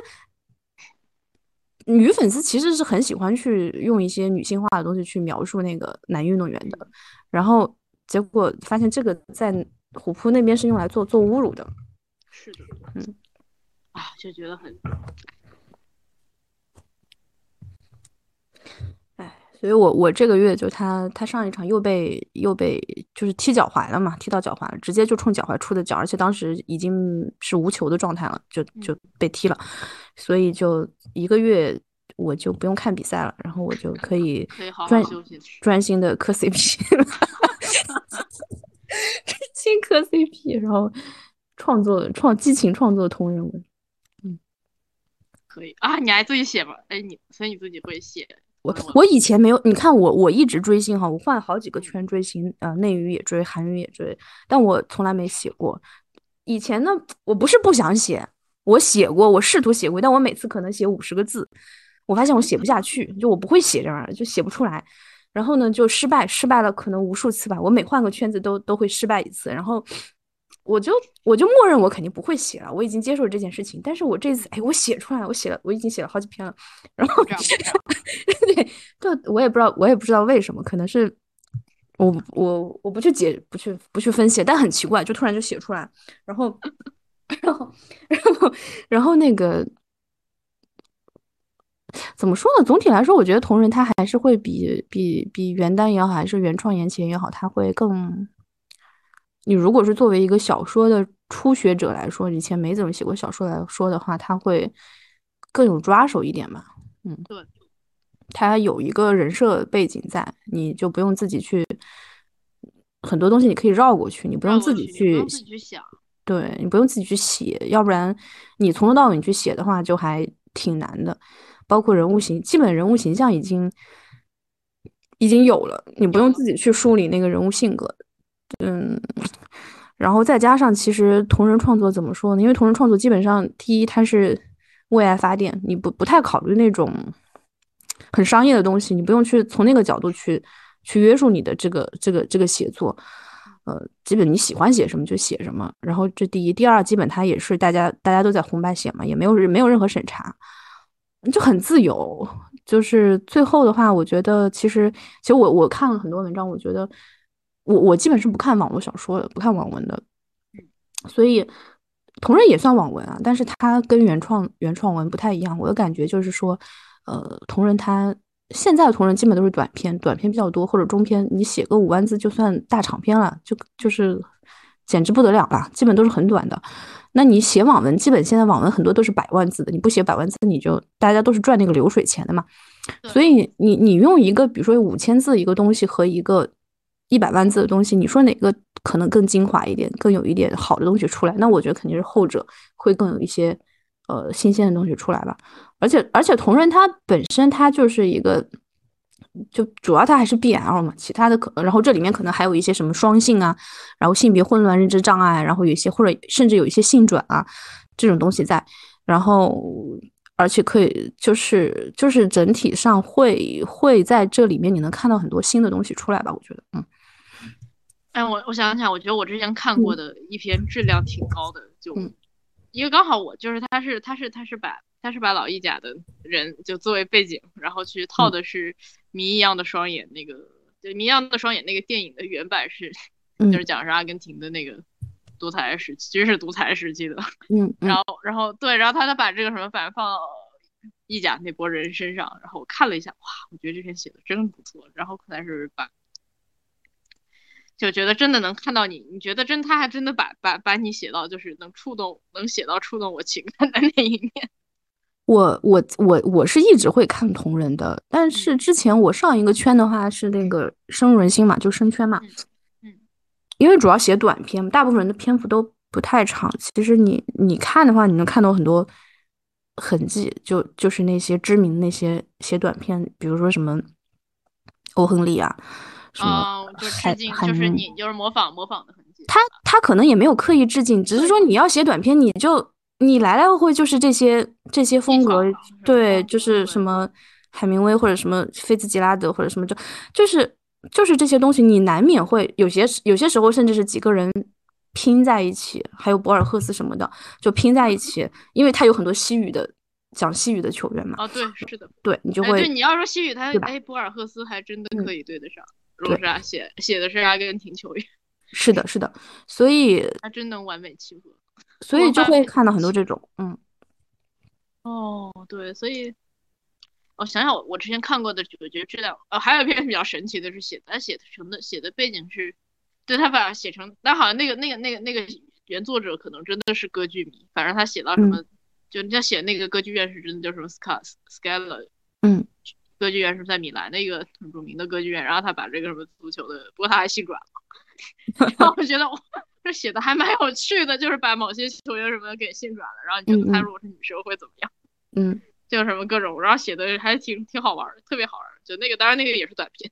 女粉丝其实是很喜欢去用一些女性化的东西去描述那个男运动员的，然后结果发现这个在虎扑那边是用来做做侮辱的。是的，嗯，啊，就觉得很，哎，所以我我这个月就他他上一场又被又被就是踢脚踝了嘛，踢到脚踝了，直接就冲脚踝出的脚，而且当时已经是无球的状态了，就就被踢了，所以就一个月我就不用看比赛了，然后我就可以可以好好专休息。专心的磕 CP，专心磕 CP，然后创作创激情创作同人文。嗯可以啊，你还自己写吗？哎，你所以你自己会写？我我以前没有，你看我我一直追星哈，我换好几个圈追星，呃，内娱也追，韩娱也追，但我从来没写过。以前呢，我不是不想写，我写过，我试图写过，但我每次可能写五十个字，我发现我写不下去，就我不会写这玩意儿，就写不出来。然后呢，就失败，失败了可能无数次吧。我每换个圈子都都会失败一次，然后我就我就默认我肯定不会写了，我已经接受了这件事情。但是我这次，哎，我写出来了，我写了，我已经写了好几篇了。然后 对，就我也不知道，我也不知道为什么，可能是我我我不去解，不去不去分析，但很奇怪，就突然就写出来，然后然后然后然后那个怎么说呢？总体来说，我觉得同人他还是会比比比原单也好，还是原创言情也好，他会更。你如果是作为一个小说的初学者来说，以前没怎么写过小说来说的话，他会更有抓手一点吧。嗯，对，他有一个人设背景在，你就不用自己去很多东西你可以绕过去，你不用自己去自己去想。对你不用自己去写，要不然你从头到尾你去写的话，就还挺难的。包括人物形，基本人物形象已经已经有了，你不用自己去梳理那个人物性格。嗯，然后再加上其实同人创作怎么说呢？因为同人创作基本上第一它是为爱发电，你不不太考虑那种很商业的东西，你不用去从那个角度去去约束你的这个这个这个写作。呃，基本你喜欢写什么就写什么。然后这第一，第二，基本它也是大家大家都在红白写嘛，也没有没有任何审查，就很自由。就是最后的话，我觉得其实其实我我看了很多文章，我觉得我我基本是不看网络小说的，不看网文的，所以同人也算网文啊，但是它跟原创原创文不太一样。我的感觉就是说，呃，同人它现在的同人基本都是短篇，短篇比较多，或者中篇，你写个五万字就算大长篇了，就就是简直不得了了，基本都是很短的。那你写网文，基本现在网文很多都是百万字的，你不写百万字，你就大家都是赚那个流水钱的嘛。所以你你用一个比如说五千字一个东西和一个一百万字的东西，你说哪个可能更精华一点，更有一点好的东西出来？那我觉得肯定是后者会更有一些呃新鲜的东西出来吧。而且而且同人它本身它就是一个。就主要它还是 BL 嘛，其他的可，然后这里面可能还有一些什么双性啊，然后性别混乱、认知障碍，然后有一些或者甚至有一些性转啊这种东西在，然后而且可以就是就是整体上会会在这里面你能看到很多新的东西出来吧，我觉得，嗯哎，我我想想，我觉得我之前看过的一篇质量挺高的，就嗯。一个刚好我就是他是他是他是把他是把老一甲的人就作为背景，然后去套的是谜一样的双眼那个，对谜一样的双眼那个电影的原版是嗯。就是讲是阿根廷的那个独裁时期，其实是独裁时期的，嗯嗯。然后然后对，然后他他把这个什么反放到意甲那波人身上，然后我看了一下，哇，我觉得这篇写的真不错，然后可能是把。就觉得真的能看到你，你觉得真他还真的把把把你写到就是能触动能写到触动我情感的 那一面。我我我我是一直会看同人的，但是之前我上一个圈的话是那个深入人心嘛，就生圈嘛，嗯嗯因为主要写短篇，大部分人的篇幅都不太长。其实你你看的话，你能看到很多痕迹，就就是那些知名那些写短篇，比如说什么欧亨利啊，什么哦，就海致敬，就是你就是模仿模仿的痕迹。他他可能也没有刻意致敬，只是说你要写短篇，你就你来来回回就是这些这些风格对，嗯就是什么海明威或者什么菲茨杰拉德或者什么就就是就是这些东西，你难免会有些有些时候甚至是几个人拼在一起，还有博尔赫斯什么的就拼在一起，因为他有很多西语的讲西语的球员嘛，哦，对，是的。对你就哎，对，会你要说西语，他哎，博尔赫斯还真的嗯可以对得上。罗莎写写的是阿根廷球员。是的，是的，所以他真能完美契合，所以就会看到很多这种，嗯。哦，对，所以我想想，我之前看过的，我觉得这两，呃，还有一篇比较神奇的是写他写成的写的背景是，对他把写成，但好像那个那个那个那个原作者可能真的是歌剧迷，反正他写到什么，就人家写那个歌剧院是真的叫什么 Scar Scala，嗯，歌剧院是在米兰的一个很著名的歌剧院，然后他把这个什么足球的，不过他还姓转了，然后我觉得这写的还蛮有趣的，就是把某些球员什么给姓转了，然后你觉得他如果是女生会怎么样？嗯，就什么各种，然后写的还挺挺好玩的，特别好玩。就那个，当然那个也是短篇。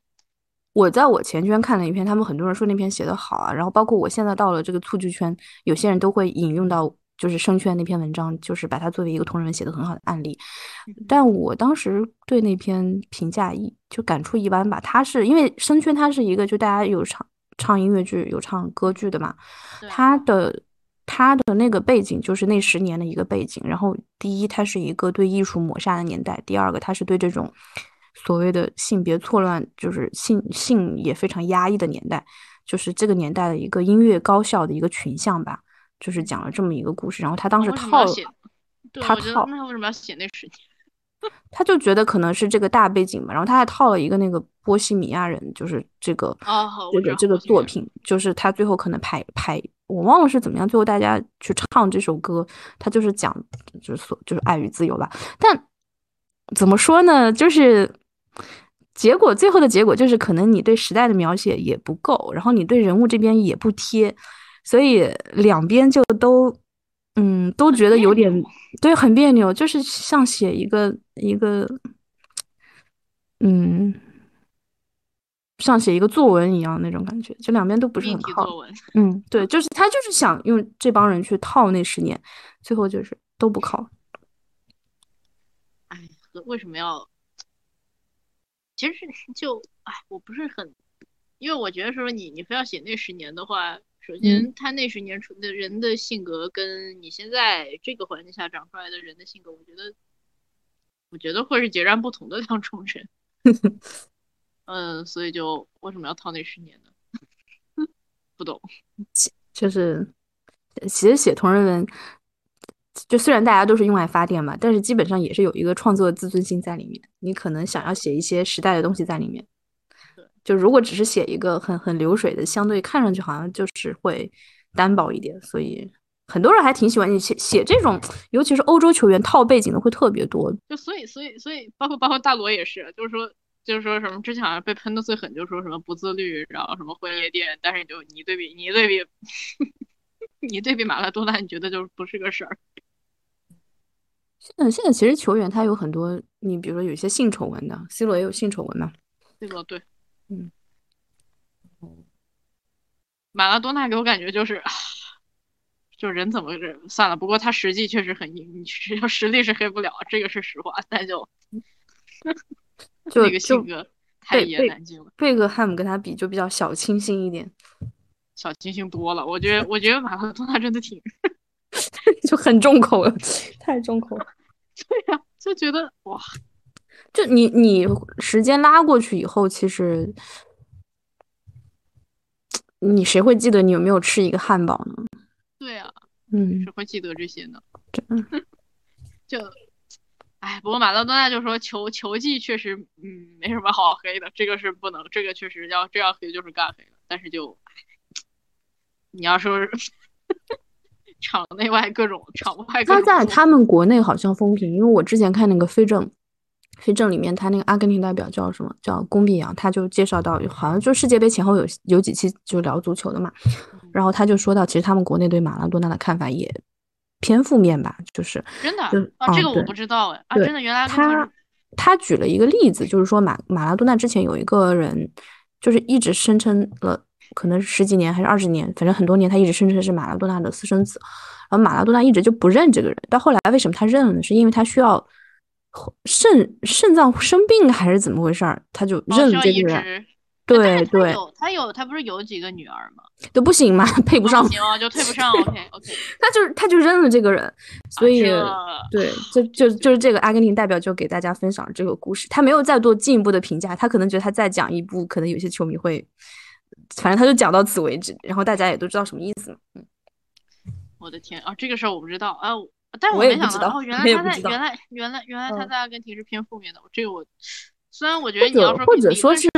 我在我前圈看了一篇，他们很多人说那篇写的好啊。然后包括我现在到了这个蹴鞠圈，有些人都会引用到就是生圈那篇文章，就是把它作为一个同人文写的很好的案例。但我当时对那篇评价一就感触一般吧。他是因为生圈，它是一个就大家有唱唱音乐剧、有唱歌剧的嘛，他的。他的那个背景就是那十年的一个背景，然后第一，它是一个对艺术抹杀的年代；第二个，它是对这种所谓的性别错乱，就是性性也非常压抑的年代，就是这个年代的一个音乐高校的一个群像吧，就是讲了这么一个故事。然后他当时套了，他套，那他为什么要写那时间？他就觉得可能是这个大背景嘛，然后他还套了一个那个波西米亚人，就是这个这个这个作品，就是他最后可能排排。我忘了是怎么样，最后大家去唱这首歌，他就是讲，就是所就是爱与自由吧。但怎么说呢，就是结果最后的结果就是，可能你对时代的描写也不够，然后你对人物这边也不贴，所以两边就都，嗯，都觉得有点对，很别扭，就是像写一个一个，嗯。像写一个作文一样那种感觉，就两边都不是很靠。嗯，对，就是他就是想用这帮人去套那十年，最后就是都不靠。哎，为什么要？其实就哎，我不是很，因为我觉得说你你非要写那十年的话，首先他那十年出的人的性格，跟你现在这个环境下长出来的人的性格，我觉得，我觉得会是截然不同的 两种人。嗯，所以就为什么要套那十年呢？不懂，就是其实写同人文，就虽然大家都是用爱发电嘛，但是基本上也是有一个创作自尊心在里面。你可能想要写一些时代的东西在里面。就如果只是写一个很很流水的，相对看上去好像就是会单薄一点。所以很多人还挺喜欢你写写这种，尤其是欧洲球员套背景的会特别多。就所以所以所以包括包括大罗也是，就是说。就是说什么之前好像被喷的最狠，就说什么不自律，然后什么会夜店，但是你就你对比你对比 你对比马拉多纳，你觉得就不是个事儿。现在现在其实球员他有很多，你比如说有些性丑闻的，C 罗也有性丑闻嘛。C 罗对，嗯，马拉多纳给我感觉就是，就人怎么算了，不过他实际确实很硬，只要实力是黑不了，这个是实话，但就。就那个性格太一言难尽了。贝克汉姆跟他比就比较小清新一点，小清新多了。我觉得，我觉得马拉多纳真的挺 就很重口了，太重口了。对呀，就觉得哇，就你你时间拉过去以后，其实你谁会记得你有没有吃一个汉堡呢？对啊，嗯，谁会记得这些呢？就。哎，不过马拉多纳就说球球技确实，嗯，没什么好黑的，这个是不能，这个确实要这样黑就是干黑了。但是就，你要说 场内外各种场外，他在他们国内好像风评，因为我之前看那个非正，非正里面他那个阿根廷代表叫什么叫龚碧阳，他就介绍到，好像就世界杯前后有有几期就聊足球的嘛，然后他就说到，其实他们国内对马拉多纳的看法也。偏负面吧，就是真的啊，这个我不知道哎啊，真的原来他他举了一个例子，就是说马马拉多纳之前有一个人，就是一直声称了，可能十几年还是二十年，反正很多年，他一直声称是马拉多纳的私生子，然后马拉多纳一直就不认这个人，到后来为什么他认了呢？是因为他需要肾肾脏生病还是怎么回事儿，他就认了这个人。对对，有他有他不是有几个女儿吗？都不行吗？配不上，行啊，就配不上。OK OK，他就他就认了这个人，所以对，就就就是这个阿根廷代表就给大家分享这个故事，他没有再做进一步的评价，他可能觉得他再讲一部，可能有些球迷会，反正他就讲到此为止，然后大家也都知道什么意思。嗯，我的天啊，这个事儿我不知道啊，但我没想到哦，原来他在原来原来原来他在阿根廷是偏负面的，这个我。虽然我觉得你要说或者说是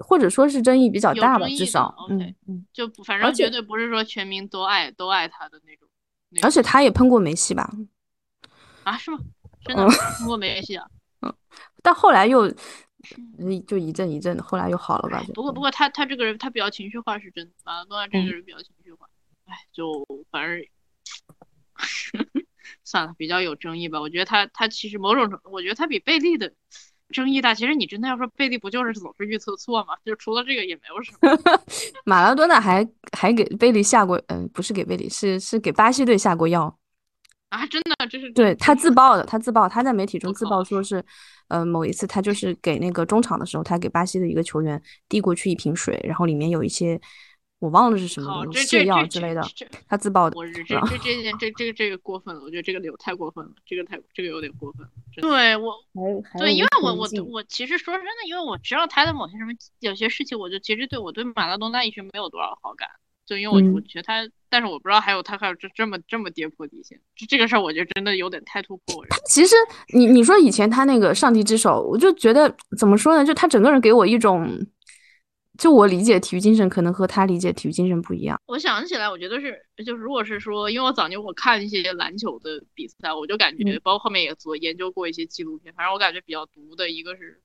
或者说是争议比较大吧，至少嗯嗯，就反正绝对不是说全民都爱都爱他的那种。而且他也喷过梅西吧？啊，是吗？真的喷过梅西啊？嗯，但后来又就一阵一阵的，后来又好了吧？不过不过他他这个人他比较情绪化是真的，马拉多纳这个人比较情绪化。哎，就反正算了，比较有争议吧。我觉得他他其实某种程度，我觉得他比贝利的。争议大，其实你真的要说贝利不就是总是预测错吗？就除了这个也没有什么。马拉多纳还还给贝利下过，嗯，不是给贝利，是是给巴西队下过药啊！真的，这是对他自曝的，他自曝，他在媒体中自曝说是，呃，某一次他就是给那个中场的时候，他给巴西的一个球员递过去一瓶水，然后里面有一些。我忘了是什么泻药之类的，他自曝的。我这这这件这这个这个过分了，我觉得这个有太过分了，这个太这个有点过分。对我，对，因为我我我其实说真的，因为我知道他的某些什么有些事情，我就其实对我对马拉多纳一直没有多少好感，就因为我我觉得他，但是我不知道还有他还有这这么这么跌破底线，这这个事儿我觉得真的有点太突破。他其实你你说以前他那个上帝之手，我就觉得怎么说呢？就他整个人给我一种。就我理解体育精神，可能和他理解体育精神不一样。我想起来，我觉得是，就是如果是说，因为我早年我看一些篮球的比赛，我就感觉，包括后面也做研究过一些纪录片，反正我感觉比较毒的一个是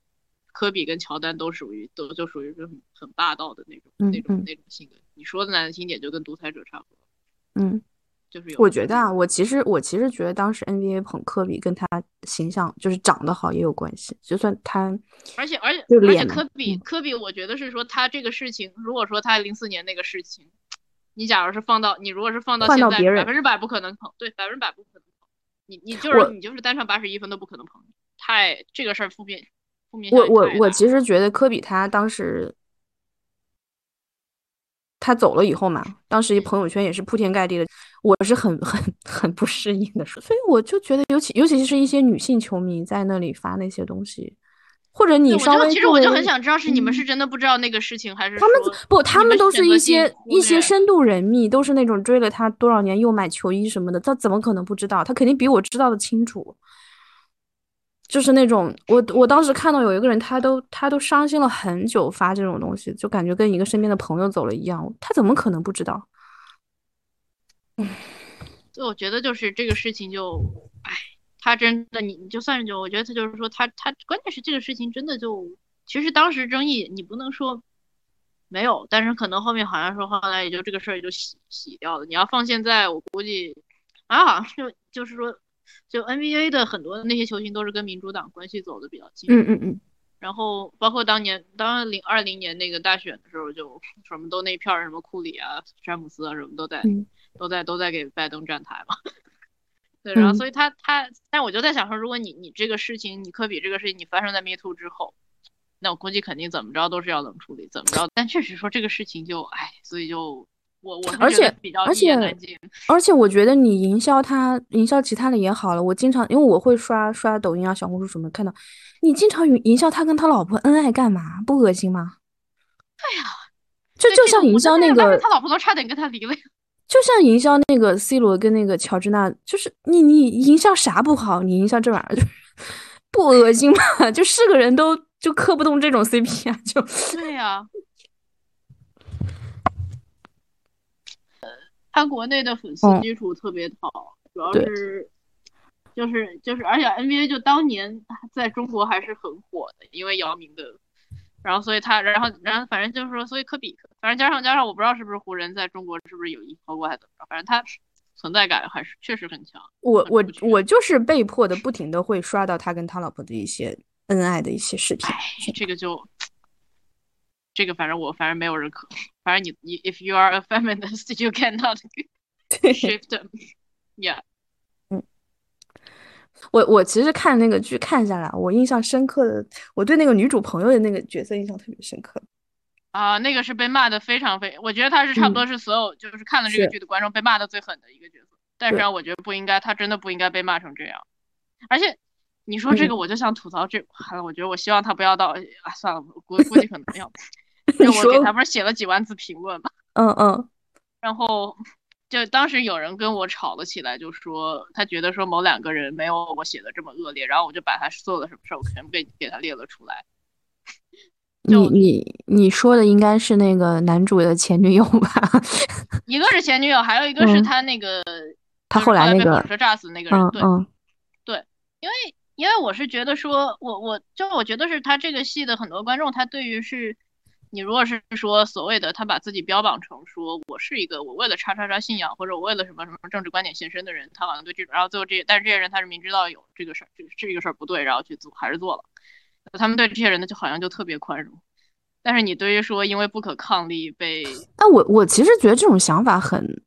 科比跟乔丹都属于都就属于是很很霸道的那种那种那种性格。你说的难听点，就跟独裁者差不多。嗯。就是我觉得啊，我其实我其实觉得当时 NBA 捧科比跟他形象就是长得好也有关系，就算他，而且而且而且科比科比，我觉得是说他这个事情，如果说他零四年那个事情，你假如是放到你如果是放到现在，百分之百不可能捧，对，百分之百不可能捧，你你就是你就是单场八十一分都不可能捧，太这个事儿负面负面。我我我其实觉得科比他当时。他走了以后嘛，当时朋友圈也是铺天盖地的，我是很 很很不适应的，所以我就觉得，尤其尤其是一些女性球迷在那里发那些东西，或者你稍微，其实我就很想知道，是你们是真的不知道那个事情，还是他们不，他们都是一些一些深度人密，都是那种追了他多少年又买球衣什么的，他怎么可能不知道？他肯定比我知道的清楚。就是那种我我当时看到有一个人，他都他都伤心了很久，发这种东西，就感觉跟一个身边的朋友走了一样。他怎么可能不知道？就我觉得就是这个事情就，哎，他真的你你就算是就，我觉得他就是说他他关键是这个事情真的就，其实当时争议你不能说没有，但是可能后面好像说后来也就这个事儿就洗洗掉了。你要放现在，我估计啊好像就就是说。就 NBA 的很多那些球星都是跟民主党关系走的比较近，嗯嗯嗯，然后包括当年当零二零年那个大选的时候，就什么都那片儿什么库里啊、詹姆斯啊什么都在都在都在给拜登站台嘛，对，然后所以他他，但我就在想说，如果你你这个事情，你科比这个事情你发生在 Me Too 之后，那我估计肯定怎么着都是要冷处理，怎么着，但确实说这个事情就哎，所以就。我我而且而且而且我觉得你营销他营销其他的也好了，我经常因为我会刷刷抖音啊、小红书什么，看到你经常营营销他跟他老婆恩爱干嘛？不恶心吗？对呀，就就像营销那个他老婆都差点跟他离了呀。就像营销那个 C 罗跟那个乔治娜，就是你你营销啥不好？你营销这玩意儿就 不恶心吗？就是个人都就磕不动这种 CP 啊，就对呀。他国内的粉丝基础特别好，主要是就是就是，而且 NBA 就当年在中国还是很火的，因为姚明的，然后所以他，然后然后反正就是说，所以科比，反正加上加上，我不知道是不是湖人在中国是不是有意抛过还是怎么着，反正他存在感还是确实很强。我我我就是被迫的，不停的会刷到他跟他老婆的一些恩爱的一些视频，这个就。这个反正我反正没有人可，反正你你，if you are a feminist, you cannot shift them. Yeah. 嗯，我我其实看那个剧看下来，我印象深刻的，我对那个女主朋友的那个角色印象特别深刻。啊，那个是被骂的非常非，我觉得她是差不多是所有就是看了这个剧的观众被骂的最狠的一个角色。但是啊我觉得不应该，她真的不应该被骂成这样。而且你说这个，我就想吐槽这，我觉得我希望他不要到啊，算了，估估计可能要。就我给他不是写了几万字评论嘛。嗯嗯。然后就当时有人跟我吵了起来，就说他觉得说某两个人没有我写的这么恶劣，然后我就把他做了什么事儿，我全部给给他列了出来。你你你说的应该是那个男主的前女友吧？一个是前女友，还有一个是他那个他后来那个火车炸死那个人。对对，因为因为我是觉得说，我我就我觉得是他这个戏的很多观众，他对于是，你如果是说所谓的他把自己标榜成说我是一个我为了叉叉叉信仰或者我为了什么什么政治观点献身的人，他好像对这种，然后最后这些，但是这些人他是明知道有这个事儿，这这个事儿不对，然后去做还是做了。他们对这些人呢，就好像就特别宽容，但是你对于说因为不可抗力被……但我我其实觉得这种想法很，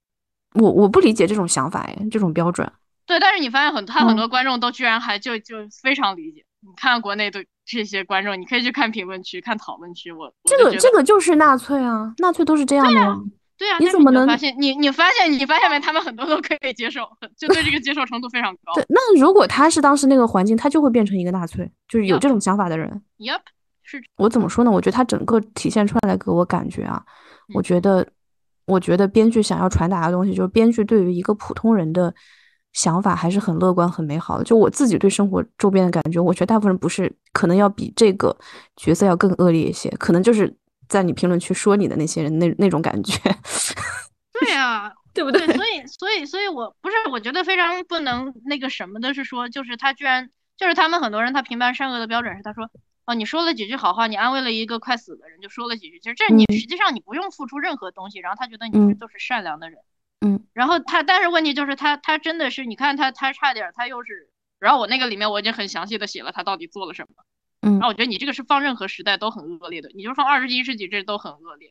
我我不理解这种想法哎，这种标准。对，但是你发现很他很多观众都居然还就就非常理解。你看国内的这些观众，你可以去看评论区、看讨论区。我这个这个就是纳粹啊，纳粹都是这样的。对啊，你怎么能发现？你你发现你发现没？他们很多都可以接受，就对这个接受程度非常高。对，那如果他是当时那个环境，他就会变成一个纳粹，就是有这种想法的人。Yep，是我怎么说呢？我觉得他整个体现出来的给我感觉啊，我觉得，我觉得编剧想要传达的东西，就是编剧对于一个普通人的想法还是很乐观、很美好的。就我自己对生活周边的感觉，我觉得大部分人不是，可能要比这个角色要更恶劣一些，可能就是。在你评论区说你的那些人，那那种感觉，对啊，对不对？所以，所以，所以我不是，我觉得非常不能那个什么的是说，就是他居然就是他们很多人，他评判善恶的标准是他说，哦，你说了几句好话，你安慰了一个快死的人，就说了几句，其实这你实际上你不用付出任何东西，然后他觉得你是就是善良的人，嗯，然后他，但是问题就是他他真的是，你看他他差点他又是，然后我那个里面我已经很详细的写了他到底做了什么。嗯，然后我觉得你这个是放任何时代都很恶劣的，你就放二十一世纪这都很恶劣，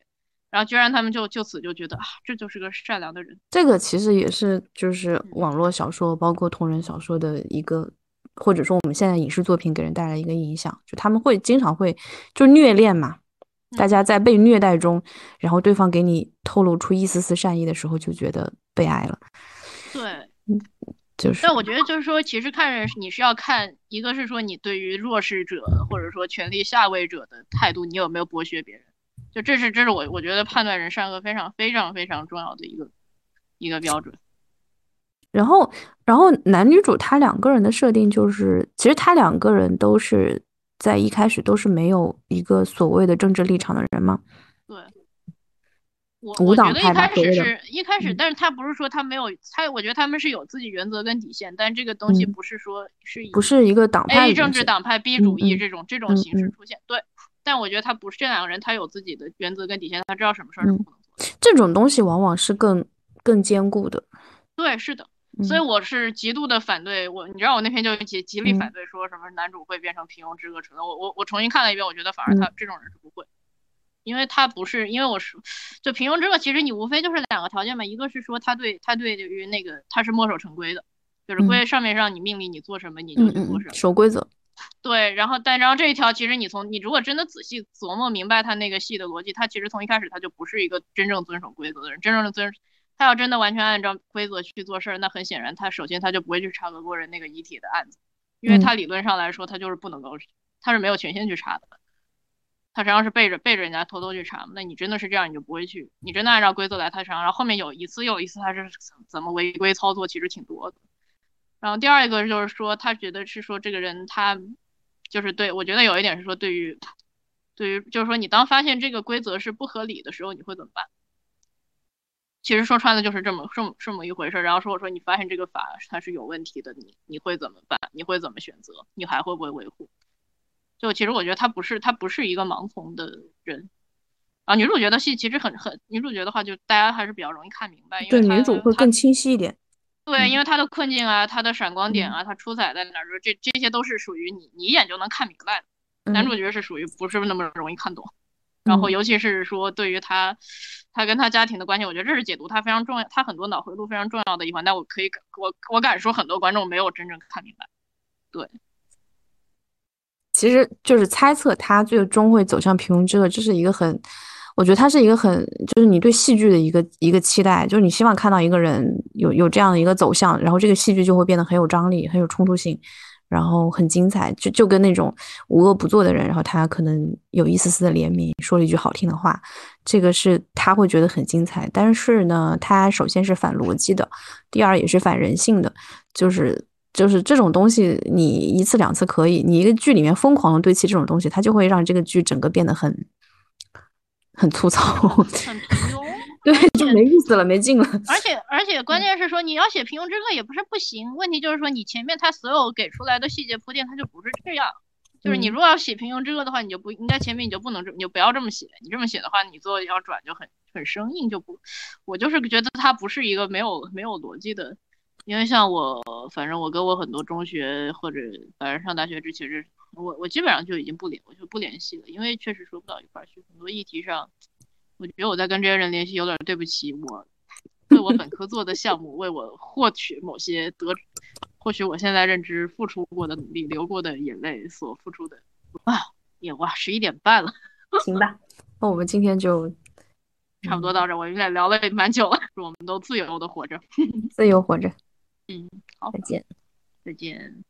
然后居然他们就就此就觉得啊，这就是个善良的人。这个其实也是就是网络小说，包括同人小说的一个，或者说我们现在影视作品给人带来一个影响，就他们会经常会就虐恋嘛，大家在被虐待中，然后对方给你透露出一丝丝善意的时候，就觉得被爱了。对，嗯。就是，但我觉得就是说，其实看人你是要看，一个是说你对于弱势者或者说权力下位者的态度，你有没有剥削别人，就这是这是我我觉得判断人善恶非常非常非常重要的一个一个标准。然后，然后男女主他两个人的设定就是，其实他两个人都是在一开始都是没有一个所谓的政治立场的人吗？对。我我觉得一开始是一开始，但是他不是说他没有他，我觉得他们是有自己原则跟底线，但这个东西不是说是不是一个党派 A 政治党派 B 主义这种这种形式出现。对，但我觉得他不是这两个人，他有自己的原则跟底线，他知道什么事儿是不能做。这种东西往往是更更坚固的。对，是的，所以我是极度的反对我，你知道我那篇就极极力反对说什么男主会变成平庸之恶者的。我我我重新看了一遍，我觉得反而他这种人是不会。因为他不是，因为我是，就平庸之恶，其实你无非就是两个条件嘛，一个是说他对他对于那个他是墨守成规的，就是规上面让你命令你做什么你就去做什么，守规则。对，然后但然后这一条其实你从你如果真的仔细琢磨明白他那个戏的逻辑，他其实从一开始他就不是一个真正遵守规则的人，真正的遵他要真的完全按照规则去做事儿，那很显然他首先他就不会去查俄国人那个遗体的案子，因为他理论上来说他就是不能够，他是没有权限去查的。他实际上是背着背着人家偷偷去查那你真的是这样，你就不会去，你真的按照规则来他查。然后后面有一次又一次，他是怎么违规操作，其实挺多的。然后第二一个就是说，他觉得是说这个人他就是对我觉得有一点是说，对于对于就是说你当发现这个规则是不合理的时候，你会怎么办？其实说穿了就是这么这么这么一回事。然后说我说你发现这个法它是有问题的，你你会怎么办？你会怎么选择？你还会不会维护？就其实我觉得他不是他不是一个盲从的人啊。女主角的戏其实很很，女主角的话就大家还是比较容易看明白，因为女主会更清晰一点。对，因为她的困境啊，她的闪光点啊，她出彩在哪儿，这这些都是属于你你一眼就能看明白的。男主角是属于不是那么容易看懂，然后尤其是说对于他他跟他家庭的关系，我觉得这是解读他非常重要，他很多脑回路非常重要的一环。但我可以我我敢说，很多观众没有真正看明白。对。其实就是猜测他最终会走向平庸之恶，这是一个很，我觉得他是一个很，就是你对戏剧的一个一个期待，就是你希望看到一个人有有这样的一个走向，然后这个戏剧就会变得很有张力，很有冲突性，然后很精彩，就就跟那种无恶不作的人，然后他可能有一丝丝的怜悯，说了一句好听的话，这个是他会觉得很精彩。但是呢，他首先是反逻辑的，第二也是反人性的，就是就是这种东西，你一次两次可以，你一个剧里面疯狂的堆砌这种东西，它就会让这个剧整个变得很。很粗糙，对，就没意思了，没劲了。而且而且，关键是说你要写平庸之恶也不是不行，问题就是说你前面他所有给出来的细节铺垫，他就不是这样。就是你如果要写平庸之恶的话，你就不应该前面你就不能这，你就不要这么写。你这么写的话，你最后要转就很很生硬，就不。我就是觉得它不是一个没有没有逻辑的，因为像我，反正我跟我很多中学或者反正上大学之前是。我我基本上就已经不联，我就不联系了，因为确实说不到一块去。很多议题上，我觉得我在跟这些人联系有点对不起我，为我本科做的项目，为我获取某些得，或许我现在认知付出过的努力，流过的眼泪所付出的啊，也哇，十一点半了，行吧，那我们今天就 差不多到这，我们俩聊了也蛮久了，祝我们都自由的活着，自由活着，嗯，好，再见，再见。